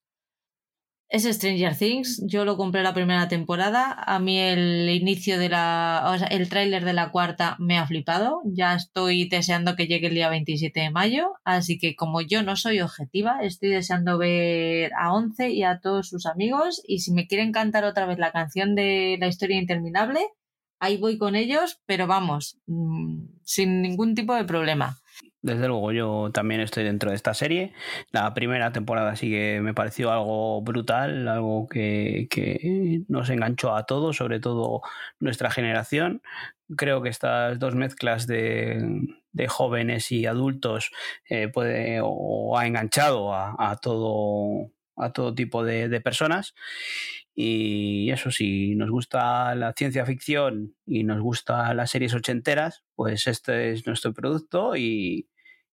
Es Stranger Things, yo lo compré la primera temporada, a mí el inicio de la, o sea, el tráiler de la cuarta me ha flipado, ya estoy deseando que llegue el día 27 de mayo, así que como yo no soy objetiva, estoy deseando ver a Once y a todos sus amigos. Y si me quieren cantar otra vez la canción de la historia interminable, ahí voy con ellos, pero vamos, mm, sin ningún tipo de problema. Desde luego, yo también estoy dentro de esta serie. La primera temporada sí que me pareció algo brutal, algo que, nos enganchó a todos, sobre todo nuestra generación. Creo que estas dos mezclas de, jóvenes y adultos eh, puede, o ha enganchado a, todo, a todo tipo de, de personas. Y eso, si nos gusta la ciencia ficción y nos gusta las series ochenteras, pues este es nuestro producto y,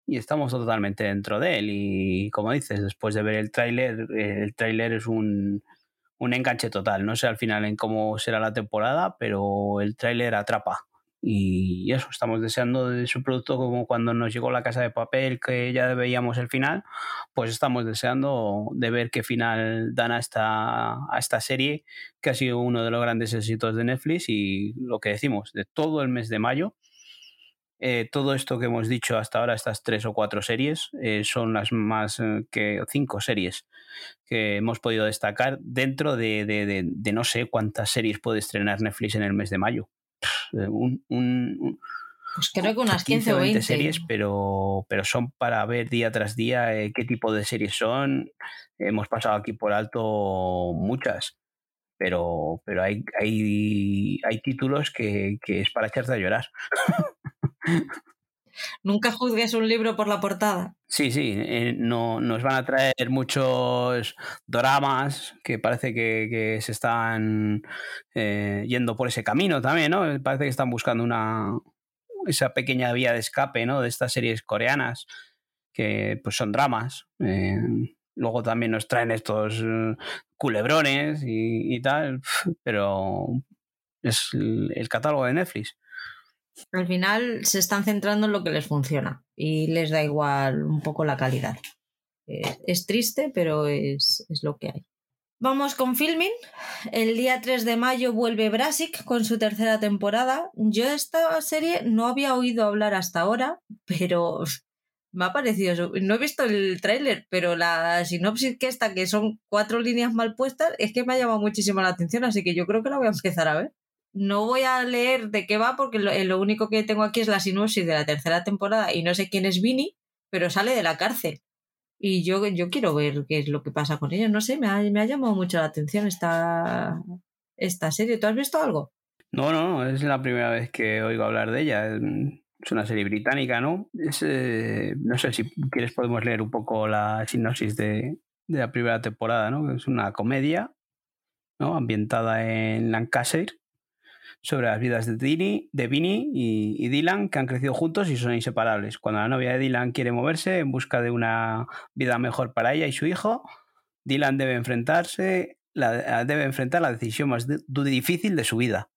y estamos totalmente dentro de él. Y como dices, después de ver el tráiler, el tráiler es un, un enganche total. No sé al final en cómo será la temporada, pero el tráiler atrapa. Y eso, estamos deseando de su producto como cuando nos llegó la casa de papel, que ya veíamos el final, pues estamos deseando de ver qué final dan a esta, a esta serie, que ha sido uno de los grandes éxitos de Netflix y lo que decimos, de todo el mes de mayo, eh, todo esto que hemos dicho hasta ahora, estas tres o cuatro series, eh, son las más eh, que cinco series que hemos podido destacar dentro de, de, no sé cuántas series puede estrenar Netflix en el mes de mayo. Un, pues creo que unas 15 o 20 series, pero, pero son para ver día tras día qué tipo de series son. Hemos pasado aquí por alto muchas, pero, pero hay, hay, hay títulos que, que es para echarte a llorar. Nunca juzgues un libro por la portada. Sí, sí, eh, no, nos van a traer muchos dramas que parece que, se están eh, yendo por ese camino también, ¿no? Parece que están buscando una esa pequeña vía de escape, ¿no? De estas series coreanas que pues son dramas. Eh, luego también nos traen estos culebrones y tal, pero es el catálogo de Netflix. Al final se están centrando en lo que les funciona y les da igual un poco la calidad. Eh, es triste, pero es, lo que hay. Vamos con filming. El día 3 de mayo vuelve Brasic con su tercera temporada. Yo esta serie no había oído hablar hasta ahora, pero me ha parecido. No he visto el tráiler, pero la sinopsis que está, que son cuatro líneas mal puestas, es que me ha llamado muchísimo la atención, así que yo creo que la voy a empezar a ver no voy a leer de qué va porque lo, lo, único que tengo aquí es la sinopsis de la tercera temporada y no sé quién es Vini, pero sale de la cárcel. Y yo, yo quiero ver qué es lo que pasa con ella. No sé, me ha, me ha llamado mucho la atención esta, esta serie. ¿Tú has visto algo? No, no, es la primera vez que oigo hablar de ella. Es una serie británica, ¿no? Es, eh, no sé si quieres podemos leer un poco la sinopsis de, de la primera temporada, ¿no? Es una comedia, ¿no? Ambientada en Lancashire sobre las vidas de Dini, de Vinny y, Dylan, que han crecido juntos y son inseparables. Cuando la novia de Dylan quiere moverse en busca de una vida mejor para ella y su hijo, Dylan debe enfrentarse, la, debe enfrentar la decisión más difícil de su vida.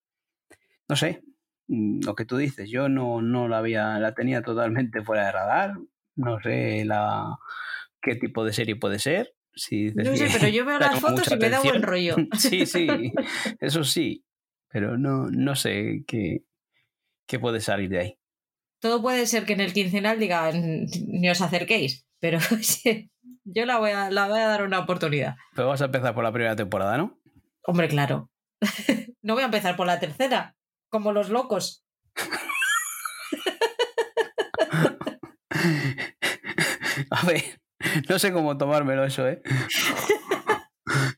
No sé, mm, lo que tú dices, yo no, no la había, la tenía totalmente fuera de radar. No sé la qué tipo de serie puede ser. Si no sé, pero yo veo las fotos y me da buen rollo. Sí, sí, eso sí pero no, no sé qué, qué puede salir de ahí. todo puede ser que en el quincenal digan ni os acerquéis, pero yo la voy, a, la voy a dar una oportunidad. Pero vas a empezar por la primera temporada, ¿no? Hombre, claro. no voy a empezar por la tercera, como los locos. a ver, no sé cómo tomármelo eso, ¿eh?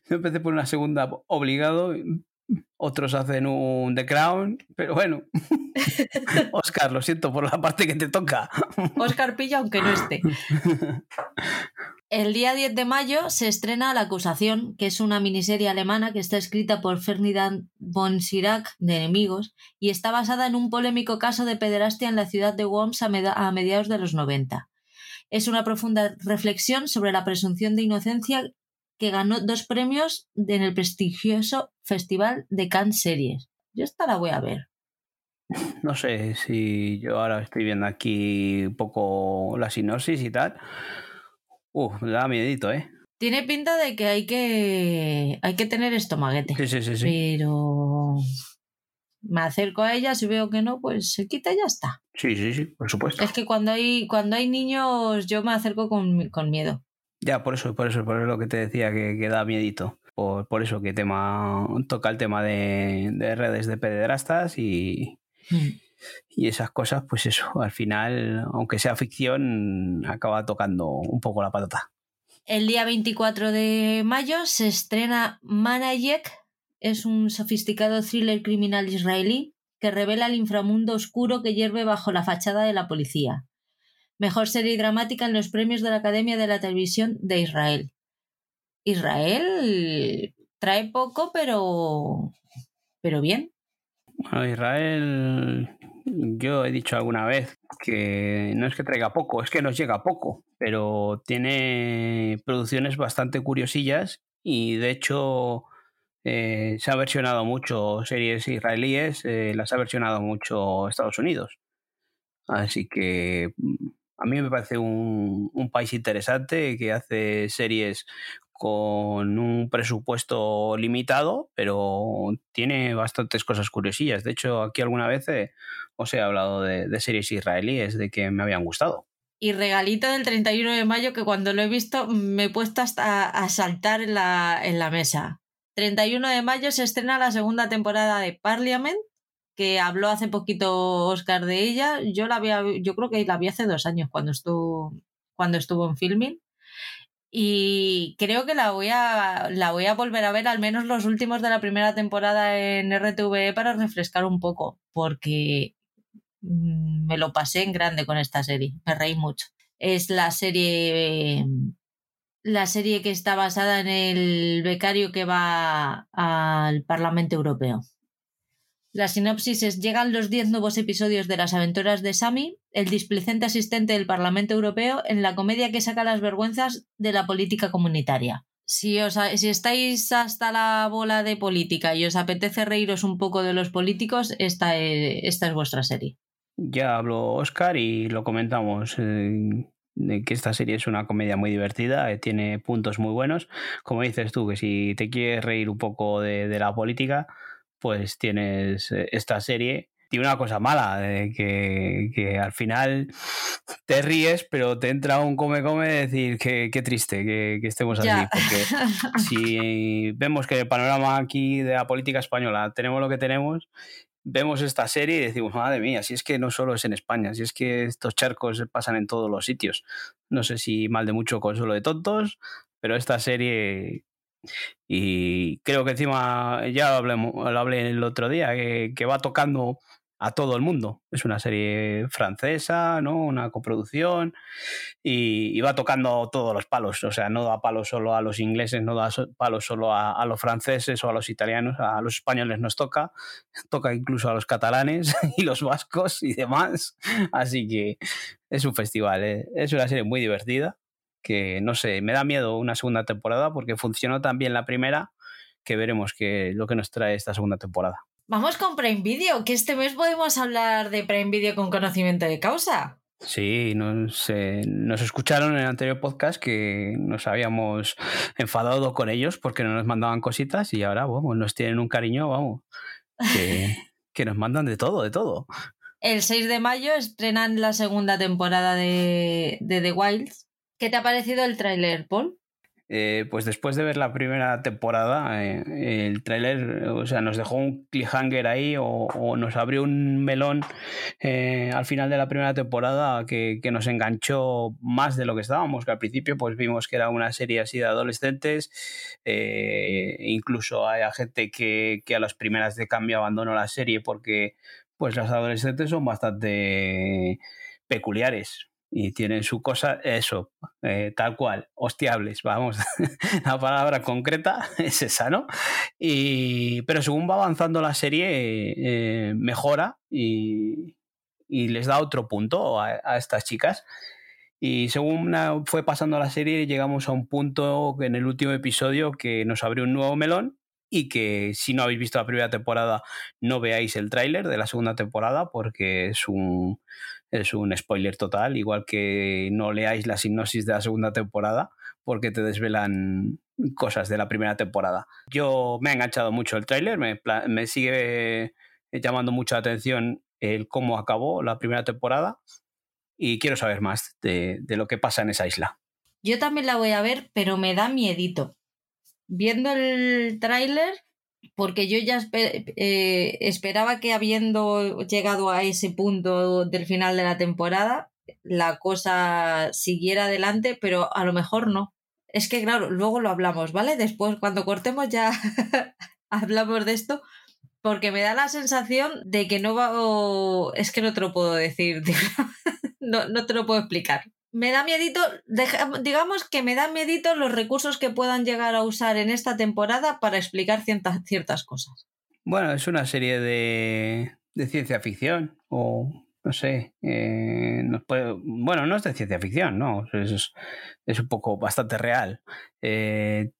Yo empecé por una segunda obligado, otros hacen un The Crown, pero bueno. Oscar, lo siento por la parte que te toca. Oscar pilla aunque no esté. El día 10 de mayo se estrena La acusación, que es una miniserie alemana que está escrita por Ferdinand von Schirach de Enemigos y está basada en un polémico caso de pederastia en la ciudad de Worms a, a mediados de los 90. Es una profunda reflexión sobre la presunción de inocencia que ganó dos premios en el prestigioso Festival de Cannes Series. Yo esta la voy a ver. No sé si yo ahora estoy viendo aquí un poco la sinopsis y tal. Uf, me da miedito, ¿eh? Tiene pinta de que hay que hay que tener estomaguete. Sí, sí, sí, sí. Pero me acerco a ella, si veo que no, pues se quita y ya está. Sí, sí, sí, por supuesto. Es que cuando hay, cuando hay niños yo me acerco con, con miedo. Ya, por eso, por eso, por eso lo que te decía que, que da miedito. Por, por, eso que tema toca el tema de, de redes de pederastas y, mm. y esas cosas, pues eso, al final, aunque sea ficción, acaba tocando un poco la patata. El día 24 de mayo se estrena Manayek, es un sofisticado thriller criminal israelí que revela el inframundo oscuro que hierve bajo la fachada de la policía. Mejor serie dramática en los premios de la Academia de la Televisión de Israel. Israel trae poco, pero. pero bien. Bueno, Israel, yo he dicho alguna vez que no es que traiga poco, es que nos llega poco, pero tiene producciones bastante curiosillas y de hecho eh, se ha versionado mucho series israelíes, eh, las ha versionado mucho Estados Unidos. Así que a mí me parece un, país interesante que hace series con un presupuesto limitado, pero tiene bastantes cosas curiosillas. De hecho, aquí alguna vez eh, os he hablado de, series israelíes de que me habían gustado. Y regalito del 31 de mayo que cuando lo he visto me he puesto hasta a saltar en la, en la mesa. 31 de mayo se estrena la segunda temporada de Parliament, que habló hace poquito Oscar de ella. Yo la había, yo creo que la vi hace dos años cuando estuvo, cuando estuvo en filming. Y creo que la voy a la voy a volver a ver al menos los últimos de la primera temporada en RTVE para refrescar un poco, porque mm, me lo pasé en grande con esta serie, me reí mucho. Es la serie la serie que está basada en el becario que va al Parlamento Europeo. La sinopsis es, llegan los 10 nuevos episodios de las aventuras de Sammy, el displicente asistente del Parlamento Europeo, en la comedia que saca las vergüenzas de la política comunitaria. Si, os, si estáis hasta la bola de política y os apetece reíros un poco de los políticos, esta es, esta es vuestra serie. Ya habló Oscar y lo comentamos. Eh, que esta serie es una comedia muy divertida, eh, tiene puntos muy buenos. Como dices tú, que si te quieres reír un poco de, de la política, pues tienes eh, esta serie. Tiene una cosa mala, que, que, al final te ríes, pero te entra un come-come de decir que, qué triste que, que estemos así. Porque si vemos que el panorama aquí de la política española tenemos lo que tenemos, vemos esta serie y decimos, madre mía, si es que no solo es en España, si es que estos charcos pasan en todos los sitios. No sé si mal de mucho consuelo de tontos, pero esta serie y creo que encima, ya lo hablé, lo hablé el otro día, que, va tocando a todo el mundo. Es una serie francesa, ¿no? Una coproducción y, va tocando todos los palos. O sea, no da palos solo a los ingleses, no da palos solo a, los franceses o a los italianos, a los españoles nos toca, toca incluso a los catalanes y los vascos y demás. Así que es un festival, ¿eh? es una serie muy divertida que no sé, me da miedo una segunda temporada porque funcionó tan bien la primera que veremos qué lo que nos trae esta segunda temporada. Vamos con Prime Video, que este mes podemos hablar de Prime Video con conocimiento de causa. Sí, nos, nos escucharon en el anterior podcast que nos habíamos enfadado con ellos porque no nos mandaban cositas y ahora, vamos, nos tienen un cariño, vamos, que, que nos mandan de todo, de todo. El 6 de mayo estrenan la segunda temporada de, de The Wilds. ¿Qué te ha parecido el tráiler, Paul? Eh, pues después de ver la primera temporada, eh, el tráiler, o sea, nos dejó un cliffhanger ahí o, nos abrió un melón eh, al final de la primera temporada que, nos enganchó más de lo que estábamos, al principio pues vimos que era una serie así de adolescentes, incluso hay gente que, a las primeras de cambio abandonó la serie porque pues las adolescentes son bastante peculiares y tienen su cosa, eso, eh, tal cual, hostiables, vamos, la palabra concreta es esa, ¿no? Y, pero según va avanzando la serie, eh, mejora y, y, les da otro punto a, estas chicas. Y según fue pasando la serie, llegamos a un punto en el último episodio que nos abrió un nuevo melón y que si no habéis visto la primera temporada no veáis el tráiler de la segunda temporada porque es un, es un spoiler total, igual que no leáis la sinopsis de la segunda temporada porque te desvelan cosas de la primera temporada. Yo me ha enganchado mucho el tráiler, me, me sigue llamando mucha atención el cómo acabó la primera temporada y quiero saber más de, de lo que pasa en esa isla. Yo también la voy a ver, pero me da miedito viendo el tráiler, porque yo ya eh, esperaba que habiendo llegado a ese punto del final de la temporada, la cosa siguiera adelante, pero a lo mejor no. Es que, claro, luego lo hablamos, ¿vale? Después, cuando cortemos, ya hablamos de esto, porque me da la sensación de que no va. Es que no te lo puedo decir, no, no te lo puedo explicar me da miedito, digamos que me da miedito los recursos que puedan llegar a usar en esta temporada para explicar ciertas, ciertas cosas. Bueno, es una serie de, de ciencia ficción o no sé, eh, bueno, no es de ciencia ficción, no, es, es un poco bastante real. Eh,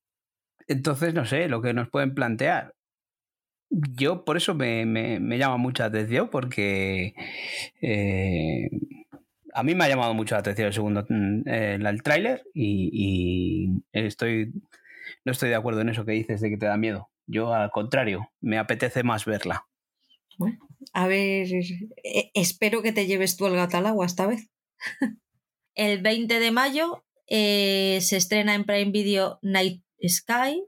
entonces, no sé, lo que nos pueden plantear. Yo por eso me, me, llama mucha atención porque eh, a mí me ha llamado mucho la atención el segundo mm, el, tráiler y, estoy no estoy de acuerdo en eso que dices de que te da miedo. Yo al contrario, me apetece más verla. Bueno, a ver, e, espero que te lleves tú el gato al agua esta vez. el 20 de mayo eh, se estrena en Prime Video Night Sky,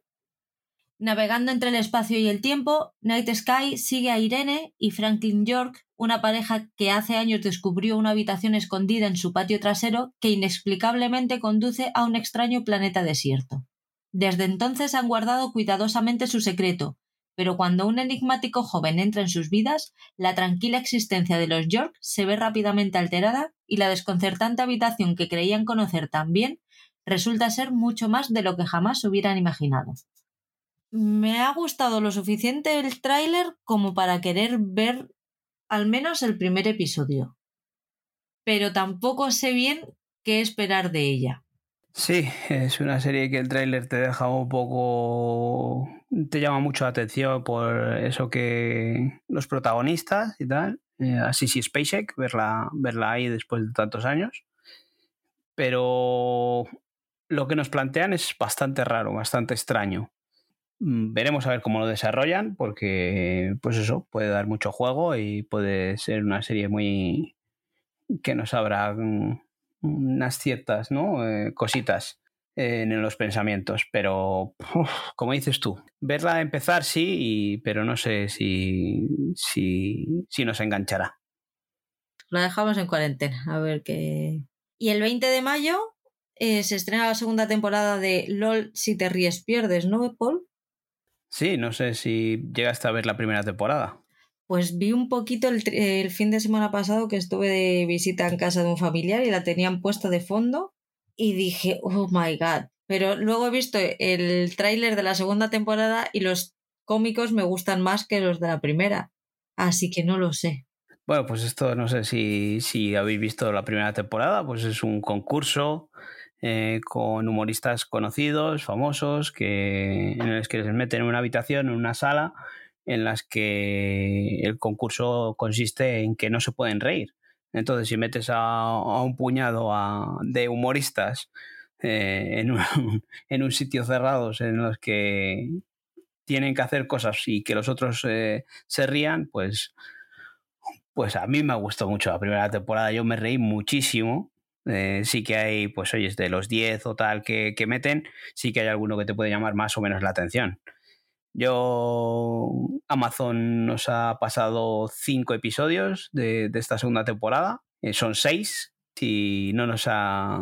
Navegando entre el espacio y el tiempo, Night Sky sigue a Irene y Franklin York, una pareja que hace años descubrió una habitación escondida en su patio trasero que inexplicablemente conduce a un extraño planeta desierto. Desde entonces han guardado cuidadosamente su secreto, pero cuando un enigmático joven entra en sus vidas, la tranquila existencia de los York se ve rápidamente alterada y la desconcertante habitación que creían conocer tan bien resulta ser mucho más de lo que jamás hubieran imaginado me ha gustado lo suficiente el tráiler como para querer ver al menos el primer episodio. Pero tampoco sé bien qué esperar de ella. Sí, es una serie que el tráiler te deja un poco... te llama mucho la atención por eso que los protagonistas y tal, eh, así sí SpaceX, verla, verla ahí después de tantos años. Pero lo que nos plantean es bastante raro, bastante extraño. Mm, veremos a ver cómo lo desarrollan, porque pues eso, puede dar mucho juego y puede ser una serie muy que nos abra mm, unas ciertas ¿no? Eh, cositas en los pensamientos. Pero, como dices tú, verla empezar sí, pero no sé si, si, si nos enganchará. La dejamos en cuarentena, a ver qué. Y el 20 de mayo eh, se estrena la segunda temporada de LOL Si te ríes pierdes, ¿no, Paul? Sí, no sé si llegaste a ver la primera temporada. Pues vi un poquito el, fin de semana pasado que estuve de visita en casa de un familiar y la tenían puesta de fondo y dije, oh my god. Pero luego he visto el tráiler de la segunda temporada y los cómicos me gustan más que los de la primera. Así que no lo sé. Bueno, pues esto no sé si, si habéis visto la primera temporada, pues es un concurso eh, con humoristas conocidos, famosos, que, en los que se meten en una habitación, en una sala, en las que el concurso consiste en que no se pueden reír. Entonces, si metes a, un puñado de humoristas eh, en, un, en, un, sitio cerrado en los que tienen que hacer cosas y que los otros eh, se rían, pues pues a mí me gustó mucho la primera temporada, yo me reí muchísimo. Eh, sí que hay, pues oyes, de los 10 o tal que, meten, sí que hay alguno que te puede llamar más o menos la atención. Yo, Amazon nos ha pasado cinco episodios de, esta segunda temporada, eh, son seis, y no nos ha,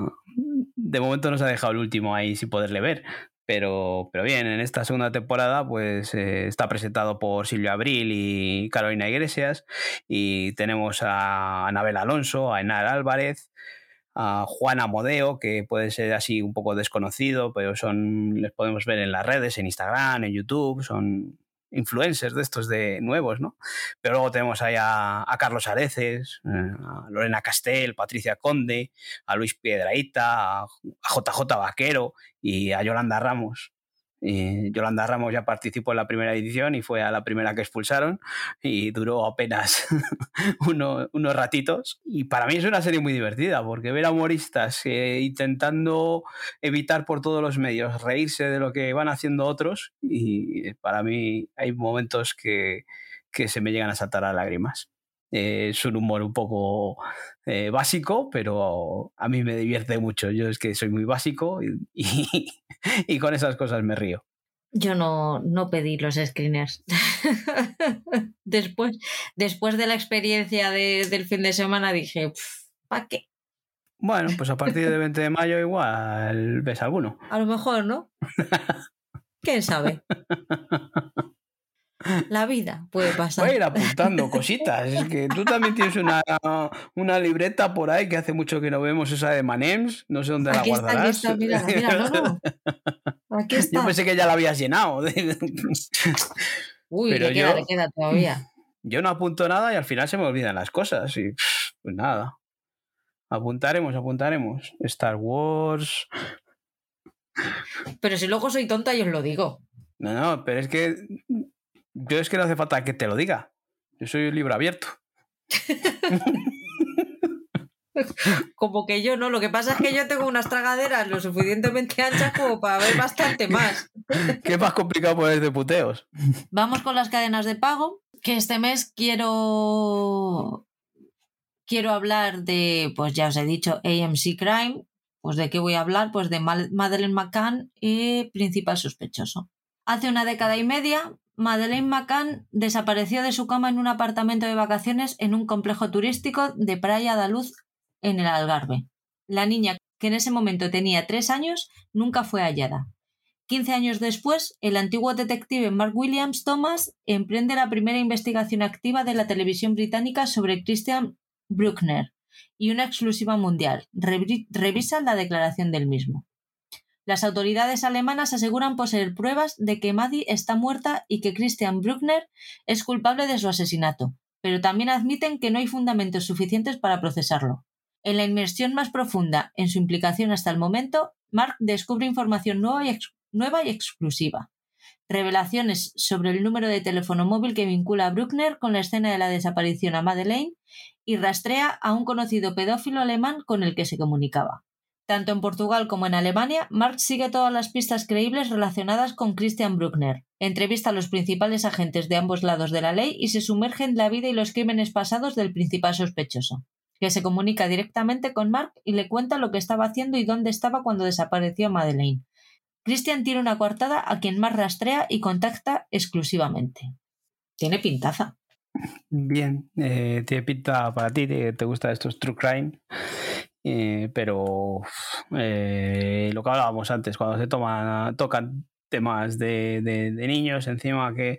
de momento nos ha dejado el último ahí sin poderle ver. Pero, pero bien, en esta segunda temporada pues eh, está presentado por Silvia Abril y Carolina Iglesias y tenemos a Anabel Alonso, a Enar Álvarez, a Juan Amodeo, que puede ser así un poco desconocido, pero son les podemos ver en las redes, en Instagram, en YouTube, son influencers de estos de nuevos, ¿no? Pero luego tenemos ahí a, Carlos Areces, eh, a Lorena Castel, Patricia Conde, a Luis Piedraíta, a JJ Vaquero y a Yolanda Ramos. Yolanda Ramos ya participó en la primera edición y fue a la primera que expulsaron y duró apenas unos ratitos. Y para mí es una serie muy divertida porque ver a humoristas eh, intentando evitar por todos los medios reírse de lo que van haciendo otros y para mí hay momentos que, que se me llegan a saltar a lágrimas. Eh, es un humor un poco eh, básico, pero a mí me divierte mucho. Yo es que soy muy básico y, con esas cosas me río. Yo no, no pedí los screeners. después, después de la experiencia del fin de semana dije, ¿para qué? Bueno, pues a partir del 20 de mayo igual ves alguno. A lo mejor, ¿no? ¿Quién sabe? La vida puede pasar. Voy a ir apuntando cositas. Es que tú también tienes una, una, libreta por ahí que hace mucho que no vemos, esa de Manems. No sé dónde la guardarás. Está, aquí está, mira, mira, no, Aquí está. Yo pensé que ya la habías llenado. Uy, Pero le queda, yo, le queda todavía. Yo no apunto nada y al final se me olvidan las cosas. Y pues nada. Apuntaremos, apuntaremos. Star Wars. Pero si luego soy tonta y os lo digo. No, no, pero es que yo es que no hace falta que te lo diga. Yo soy un libro abierto. como que yo no, lo que pasa es que yo tengo unas tragaderas lo suficientemente anchas como para ver bastante más. ¿Qué más complicado poner de puteos? Vamos con las cadenas de pago, que este mes quiero quiero hablar de, pues ya os he dicho, AMC Crime. Pues de qué voy a hablar? Pues de Madeleine McCann y Principal Sospechoso. Hace una década y media, Madeleine McCann desapareció de su cama en un apartamento de vacaciones en un complejo turístico de Praia da Luz en el Algarve. La niña, que en ese momento tenía tres años, nunca fue hallada. Quince años después, el antiguo detective Mark Williams Thomas emprende la primera investigación activa de la televisión británica sobre Christian Bruckner y una exclusiva mundial. Revisa la declaración del mismo. Las autoridades alemanas aseguran poseer pruebas de que Maddie está muerta y que Christian Bruckner es culpable de su asesinato, pero también admiten que no hay fundamentos suficientes para procesarlo. En la inmersión más profunda en su implicación hasta el momento, Mark descubre información nueva y, exclusiva. Revelaciones sobre el número de teléfono móvil que vincula a Bruckner con la escena de la desaparición a Madeleine y rastrea a un conocido pedófilo alemán con el que se comunicaba. Tanto en Portugal como en Alemania, Marx sigue todas las pistas creíbles relacionadas con Christian Bruckner. Entrevista a los principales agentes de ambos lados de la ley y se sumerge en la vida y los crímenes pasados del principal sospechoso, que se comunica directamente con Mark y le cuenta lo que estaba haciendo y dónde estaba cuando desapareció Madeleine. Christian tiene una coartada a quien Mark rastrea y contacta exclusivamente. Tiene pintaza. Bien, eh, tiene pinta para ti, te, te gusta estos true crime. Eh, pero eh, lo que hablábamos antes, cuando se toman, tocan temas de, niños, encima que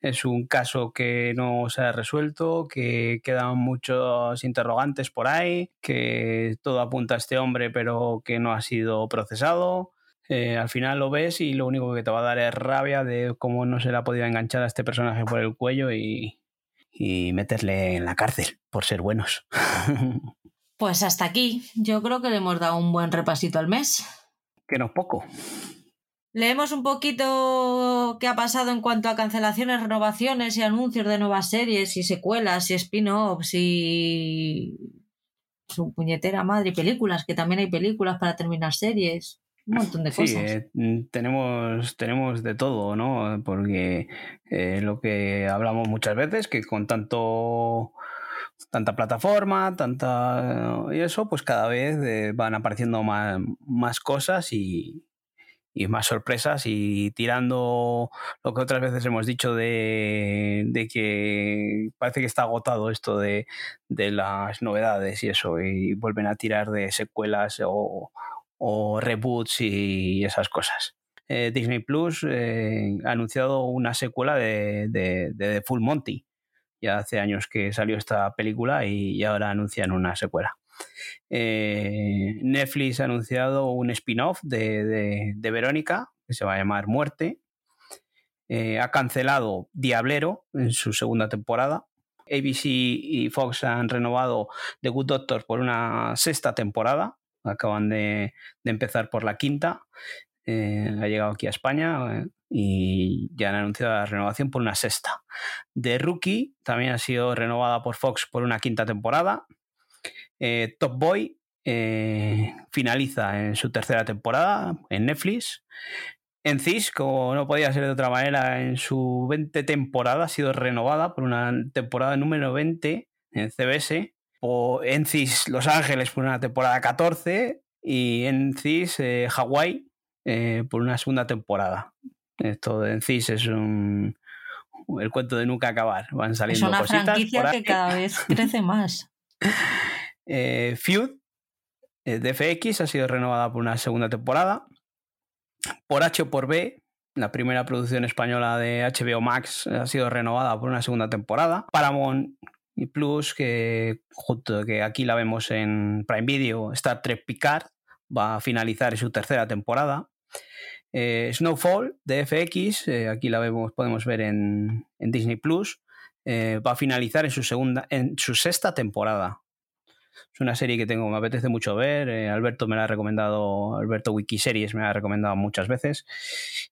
es un caso que no se ha resuelto, que quedan muchos interrogantes por ahí, que todo apunta a este hombre pero que no ha sido procesado. Eh, al final lo ves y lo único que te va a dar es rabia de cómo no se le ha podido enganchar a este personaje por el cuello y, y meterle en la cárcel por ser buenos. Pues hasta aquí. Yo creo que le hemos dado un buen repasito al mes. Que no es poco. Leemos un poquito qué ha pasado en cuanto a cancelaciones, renovaciones y anuncios de nuevas series y secuelas y spin-offs y su puñetera madre y películas, que también hay películas para terminar series. Un montón de cosas. Sí, eh, tenemos, tenemos de todo, ¿no? Porque eh, lo que hablamos muchas veces, que con tanto tanta plataforma, tanta y eso, pues cada vez eh, van apareciendo más, más cosas y, y más sorpresas y tirando lo que otras veces hemos dicho de, de que parece que está agotado esto de, de, las novedades y eso y vuelven a tirar de secuelas o, o reboots y esas cosas. Eh, Disney Plus eh, ha anunciado una secuela de, de, de, Full Monty. Ya hace años que salió esta película y, ahora anuncian una secuela. Eh, Netflix ha anunciado un spin-off de, de, de, Verónica, que se va a llamar Muerte. Eh, ha cancelado Diablero en su segunda temporada. ABC y Fox han renovado The Good Doctor por una sexta temporada. Acaban de, de empezar por la quinta. Eh, ha llegado aquí a España eh, y ya han anunciado la renovación por una sexta. The Rookie también ha sido renovada por Fox por una quinta temporada. Eh, Top Boy finaliza en su tercera temporada en Netflix. En CIS, como no podía ser de otra manera, en su 20 temporada ha sido renovada por una temporada número 20 en CBS. O en CIS Los Ángeles por una temporada 14 y en CIS eh, Hawái eh, por una segunda temporada. Esto de en CIS es un, el cuento de nunca acabar. Van saliendo es una cositas franquicia que cada vez crece más. Eh, Feud eh, de FX ha sido renovada por una segunda temporada. Por H o por B, la primera producción española de HBO Max ha sido renovada por una segunda temporada. Paramount Plus, que, junto, que aquí la vemos en Prime Video, Star Trek Picard, va a finalizar su tercera temporada. Eh, Snowfall de FX, eh, aquí la vemos, podemos ver en, Disney Plus, eh, va a finalizar en su segunda, en su sexta temporada. Es una serie que tengo, me apetece mucho ver. Alberto me la ha recomendado, Alberto Wikiseries me ha recomendado muchas veces.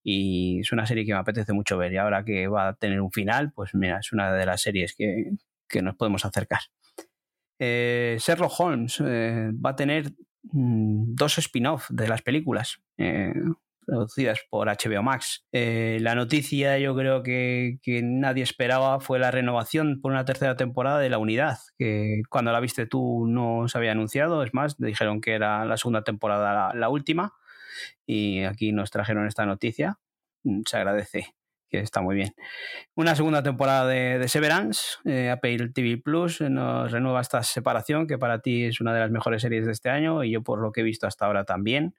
Y es una serie que me apetece mucho ver. Y ahora que va a tener un final, pues mira, es una de las series que, que nos podemos acercar. Sherlock Holmes va a tener dos spin-off de las películas. Eh, producidas por HBO Max. Eh, la noticia yo creo que, nadie esperaba fue la renovación por una tercera temporada de La Unidad, que cuando la viste tú no se había anunciado, es más, dijeron que era la segunda temporada la, la última y aquí nos trajeron esta noticia. Se agradece que está muy bien. Una segunda temporada de, de Severance, eh, Apple TV Plus nos renueva esta separación que para ti es una de las mejores series de este año y yo por lo que he visto hasta ahora también.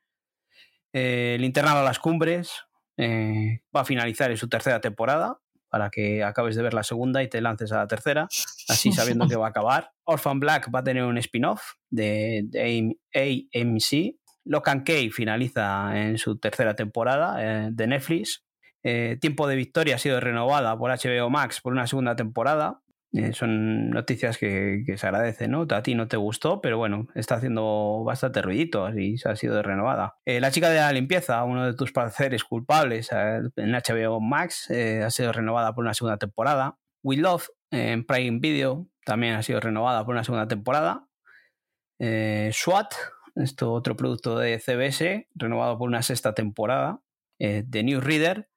Eh, el internado a las cumbres eh, va a finalizar en su tercera temporada para que acabes de ver la segunda y te lances a la tercera, así sabiendo que va a acabar. Orphan Black va a tener un spin-off de, de, AMC. Lock and Key finaliza en su tercera temporada eh, de Netflix. Eh, Tiempo de Victoria ha sido renovada por HBO Max por una segunda temporada. Eh, son noticias que, se agradecen, ¿no? A ti no te gustó, pero bueno, está haciendo bastante ruidito y se ha sido renovada. Eh, la chica de la limpieza, uno de tus placeres culpables en HBO Max, ha sido renovada por una segunda temporada. We Love en Prime Video también ha sido renovada por una segunda temporada. SWAT, esto otro producto de CBS, renovado por una sexta temporada. The New Reader,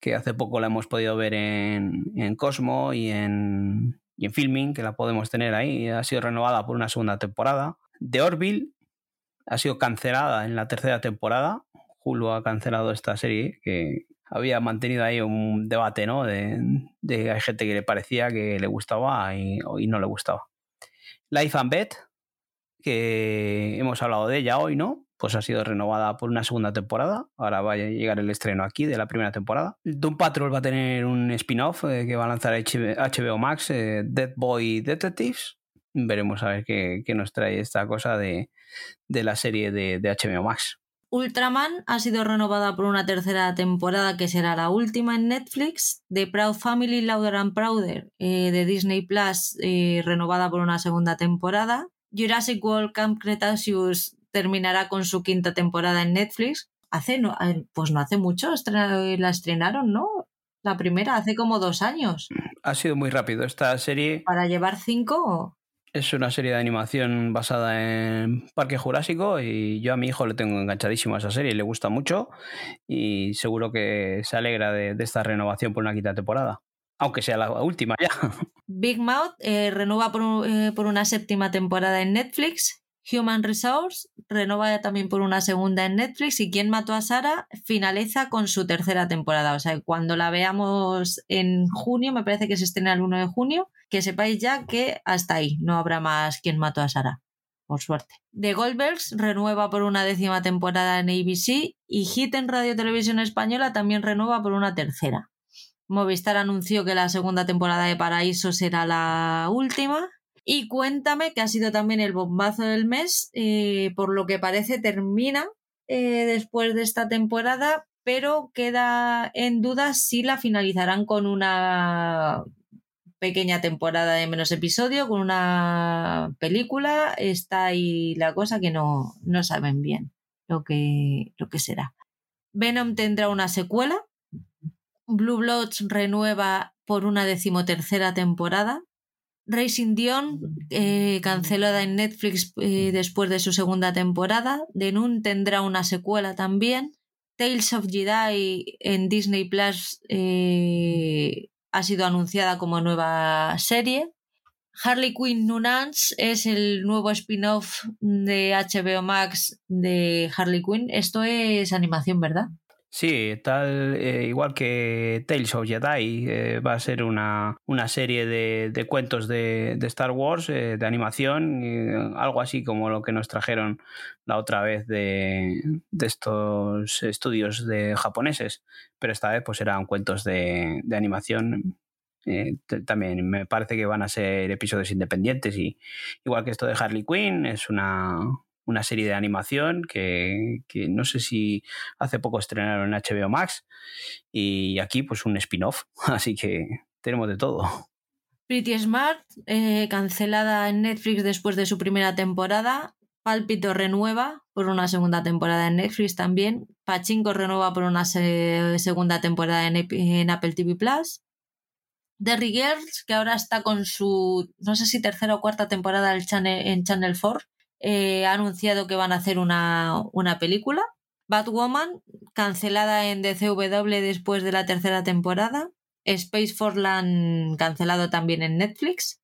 que hace poco la hemos podido ver en, en Cosmo y en, en Filming, que la podemos tener ahí, ha sido renovada por una segunda temporada. The Orville ha sido cancelada en la tercera temporada. Hulu ha cancelado esta serie que había mantenido ahí un debate, ¿no? De, de hay gente que le parecía que le gustaba y, y no le gustaba. Life and Bet, que hemos hablado de ella hoy, ¿no? Pues ha sido renovada por una segunda temporada. Ahora va a llegar el estreno aquí de la primera temporada. Doom Patrol va a tener un spin-off eh, que va a lanzar HBO Max, eh, Dead Boy Detectives. Veremos a ver qué, nos trae esta cosa de, de la serie de, de, HBO Max. Ultraman ha sido renovada por una tercera temporada que será la última en Netflix. The Proud Family Louder and Prouder eh, de Disney Plus eh, renovada por una segunda temporada. Jurassic World Camp Cretaceous terminará con su quinta temporada en Netflix. Hace, no, pues no hace mucho, la estrenaron, ¿no? La primera, hace como dos años. Ha sido muy rápido esta serie. Para llevar cinco. Es una serie de animación basada en Parque Jurásico y yo a mi hijo le tengo enganchadísimo a esa serie y le gusta mucho y seguro que se alegra de, de esta renovación por una quinta temporada. Aunque sea la última ya. Big Mouth eh, renueva por, eh, por, una séptima temporada en Netflix. Human Resource renova también por una segunda en Netflix. Y Quién mató a Sara finaliza con su tercera temporada. O sea, cuando la veamos en junio, me parece que se estrena el 1 de junio, que sepáis ya que hasta ahí no habrá más Quién mató a Sara por suerte. The Goldbergs renueva por una décima temporada en ABC y Hit en Radio Televisión Española también renueva por una tercera. Movistar anunció que la segunda temporada de Paraíso será la última. Y cuéntame, que ha sido también el bombazo del mes, eh, por lo que parece termina eh, después de esta temporada, pero queda en duda si la finalizarán con una pequeña temporada de menos episodio, con una película. Está ahí la cosa que no, no saben bien lo que, lo que será. Venom tendrá una secuela Blue Bloods renueva por una decimotercera temporada. Racing Dion, eh, cancelada en Netflix eh, después de su segunda temporada. The Nun tendrá una secuela también. Tales of Jedi en Disney Plus eh, ha sido anunciada como nueva serie. Harley Quinn Nunans es el nuevo spin-off de HBO Max de Harley Quinn. Esto es animación, ¿verdad? Sí, tal, eh, igual que Tales of Jedi, eh, va a ser una, una serie de, de, cuentos de, de Star Wars, eh, de animación, algo así como lo que nos trajeron la otra vez de, de estos estudios de japoneses, pero esta vez pues eran cuentos de, de animación también me parece que van a ser episodios independientes y igual que esto de Harley Quinn es una, una serie de animación que, no sé si hace poco estrenaron en HBO Max y aquí pues un spin-off, así que tenemos de todo. Pretty Smart, eh, cancelada en Netflix después de su primera temporada. Pálpito renueva por una segunda temporada en Netflix también. Pachinko renueva por una segunda temporada en, Apple TV Plus. Derry Girls, que ahora está con su, no sé si tercera o cuarta temporada en Channel 4, eh, ha anunciado que van a hacer una, una película. Batwoman, cancelada en DCW después de la tercera temporada. Space Forland, cancelado también en Netflix.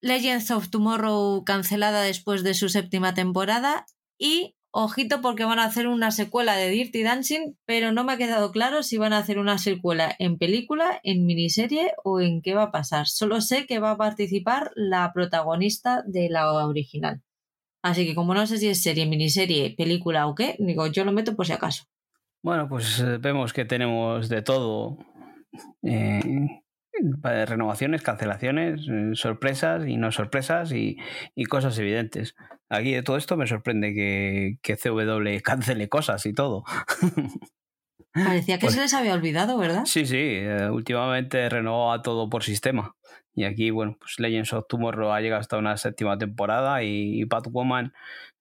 Legends of Tomorrow, cancelada después de su séptima temporada. Y ojito porque van a hacer una secuela de Dirty Dancing, pero no me ha quedado claro si van a hacer una secuela en película, en miniserie o en qué va a pasar. Solo sé que va a participar la protagonista de la original. Así que como no sé si es serie, miniserie, película o qué, digo, yo lo meto por si acaso. Bueno, pues eh, vemos que tenemos de todo. Eh, renovaciones, cancelaciones, eh, sorpresas y no sorpresas y, cosas evidentes. Aquí de todo esto me sorprende que, que CW cancele cosas y todo. Parecía que pues se les había olvidado, ¿verdad? Sí, sí, últimamente renovó a todo por sistema. Y aquí, bueno, pues Legends of Tomorrow ha llegado hasta una séptima temporada y, Batwoman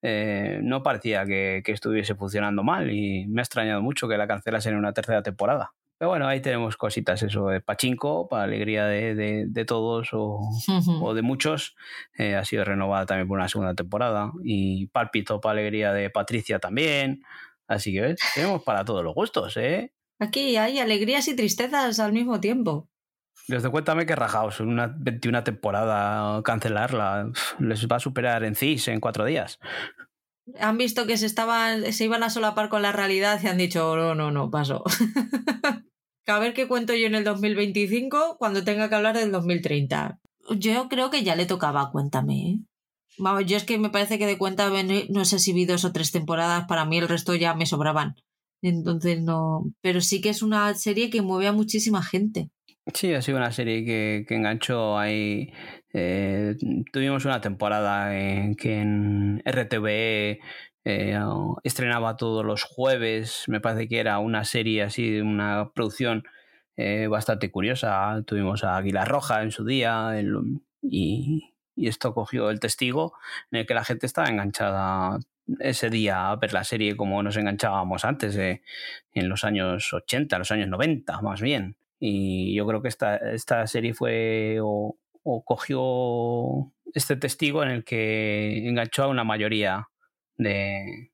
eh, no parecía que, estuviese funcionando mal y me ha extrañado mucho que la cancelasen en una tercera temporada. Pero bueno, ahí tenemos cositas, eso de Pachinko, para alegría de, todos o, de muchos. Eh, ha sido renovada también por una segunda temporada. Y Palpito, para alegría de Patricia también. Así que ¿ves? tenemos para todos los gustos, ¿eh? Aquí hay alegrías y tristezas al mismo tiempo. Desde cuéntame que rajaos, una 21 temporada cancelarla les va a superar en CIS en cuatro días. Han visto que se estaban, se iban a solapar con la realidad y han dicho, no, no, no, paso. a ver qué cuento yo en el 2025 cuando tenga que hablar del 2030. Yo creo que ya le tocaba, cuéntame. ¿eh? Vamos, yo es que me parece que de cuenta, no sé si vi dos o tres temporadas, para mí el resto ya me sobraban. Entonces no. Pero sí que es una serie que mueve a muchísima gente. Sí, ha sido una serie que, que enganchó ahí. Eh, tuvimos una temporada en que en RTV eh, estrenaba todos los jueves. Me parece que era una serie así, una producción eh, bastante curiosa. Tuvimos a Águila Roja en su día y, y esto cogió el testigo en el que la gente estaba enganchada ese día a ver la serie como nos enganchábamos antes, en los años 80, los años 90 más bien. Y yo creo que esta, esta serie fue o, cogió este testigo en el que enganchó a una mayoría de,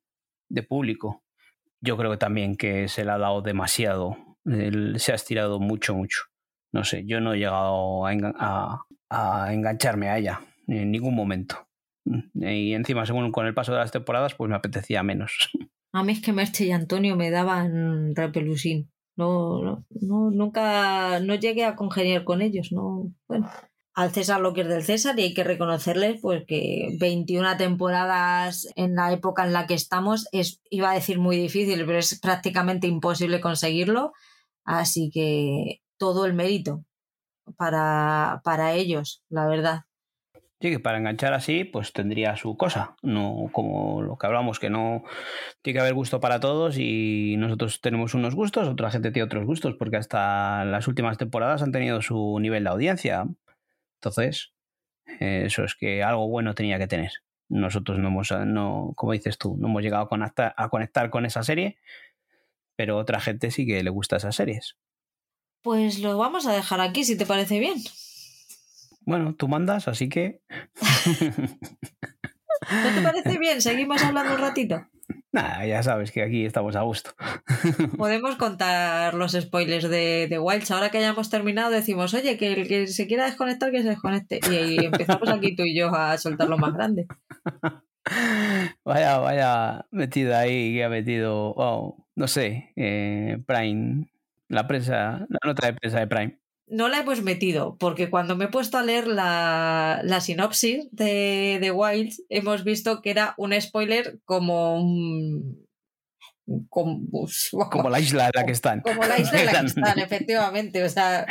de público. Yo creo que también que se le ha dado demasiado, se ha estirado mucho, mucho. no sé, yo no he llegado a, a engancharme a ella en ningún momento. Y encima, según con el paso de las temporadas, pues me apetecía menos. A mí es que Merche y Antonio me daban repelusín. No, no, no, nunca, no llegué a congeniar con ellos, no, bueno. Al César lo que es del César y hay que reconocerles pues que 21 temporadas en la época en la que estamos es, iba a decir muy difícil, pero es prácticamente imposible conseguirlo. Así que todo el mérito para, para ellos, la verdad. Sí, que para enganchar así, pues tendría su cosa. No como lo que hablamos, que no tiene que haber gusto para todos y nosotros tenemos unos gustos, otra gente tiene otros gustos, porque hasta las últimas temporadas han tenido su nivel de audiencia. Entonces, eso es que algo bueno tenía que tener. Nosotros no hemos, no, como dices tú, no hemos llegado a conectar, a conectar con esa serie, pero otra gente sí que le gusta esas series. Pues lo vamos a dejar aquí, si te parece bien. Bueno, tú mandas, así que. ¿No te parece bien? ¿Seguimos hablando un ratito? Nada, ya sabes que aquí estamos a gusto. Podemos contar los spoilers de, de Wilds. Ahora que hayamos terminado, decimos, oye, que el que se quiera desconectar, que se desconecte. Y empezamos aquí tú y yo a soltar lo más grande. Vaya, vaya metido ahí, que ha metido, oh, no sé, eh, Prime, la prensa, la nota de prensa de Prime no la hemos metido, porque cuando me he puesto a leer la, la sinopsis de, de Wilds, hemos visto que era un spoiler como Como, como, la isla en la que están. Como la isla en la que están, efectivamente. O sea,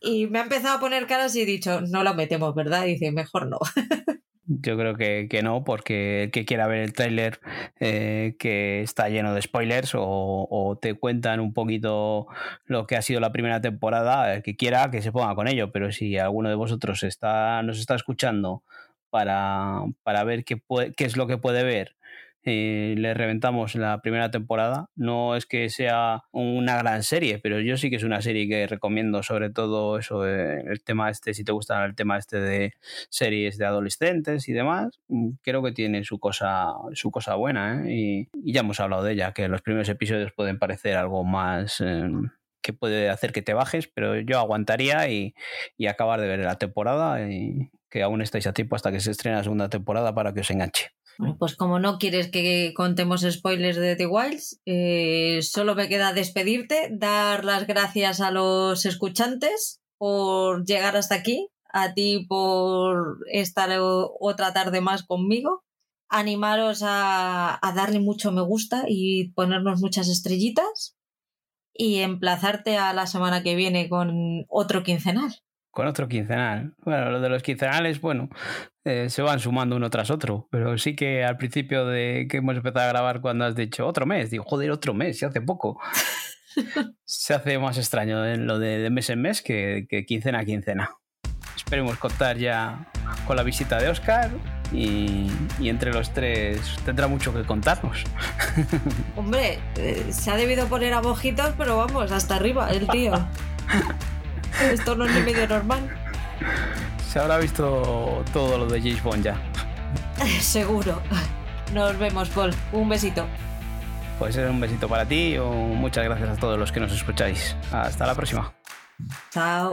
y me ha empezado a poner caras y he dicho, no la metemos, ¿verdad? Y dice, mejor no. Yo creo que, no, porque el que quiera ver el tráiler eh, que está lleno de spoilers o, te cuentan un poquito lo que ha sido la primera temporada, el que quiera que se ponga con ello, pero si alguno de vosotros está, nos está escuchando para, para ver qué, qué es lo que puede ver eh, le reventamos la primera temporada. No es que sea una gran serie, pero yo sí que es una serie que recomiendo, sobre todo eso, el tema este, si te gusta el tema este de series de adolescentes y demás, mm, creo que tiene su cosa, su cosa buena, ¿eh? y, ya hemos hablado de ella, que los primeros episodios pueden parecer algo más... Em, que puede hacer que te bajes, pero yo aguantaría y, y acabar de ver la temporada y que aún estáis a tiempo hasta que se estrene la segunda temporada para que os enganche. Bueno, pues como no quieres que contemos spoilers de The Wilds, eh, solo me queda despedirte, dar las gracias a los escuchantes por llegar hasta aquí, a ti por estar otra tarde más conmigo, animaros a, a darle mucho me gusta y ponernos muchas estrellitas y emplazarte a la semana que viene con otro quincenal con otro quincenal. Bueno, lo de los quincenales, bueno, eh, se van sumando uno tras otro, pero sí que al principio de que hemos empezado a grabar cuando has dicho otro mes, digo, joder, otro mes, se hace poco. se hace más extraño en lo de, mes en mes que, quincena a quincena. Esperemos contar ya con la visita de Oscar y, entre los tres tendrá mucho que contarnos. Hombre, eh, se ha debido poner a bojitos, pero vamos, hasta arriba el tío. Esto no es ni medio normal. Se habrá visto todo lo de James Bond ya. Seguro. Nos vemos, Paul. Un besito. Pues un besito para ti y muchas gracias a todos los que nos escucháis. Hasta la próxima. Chao.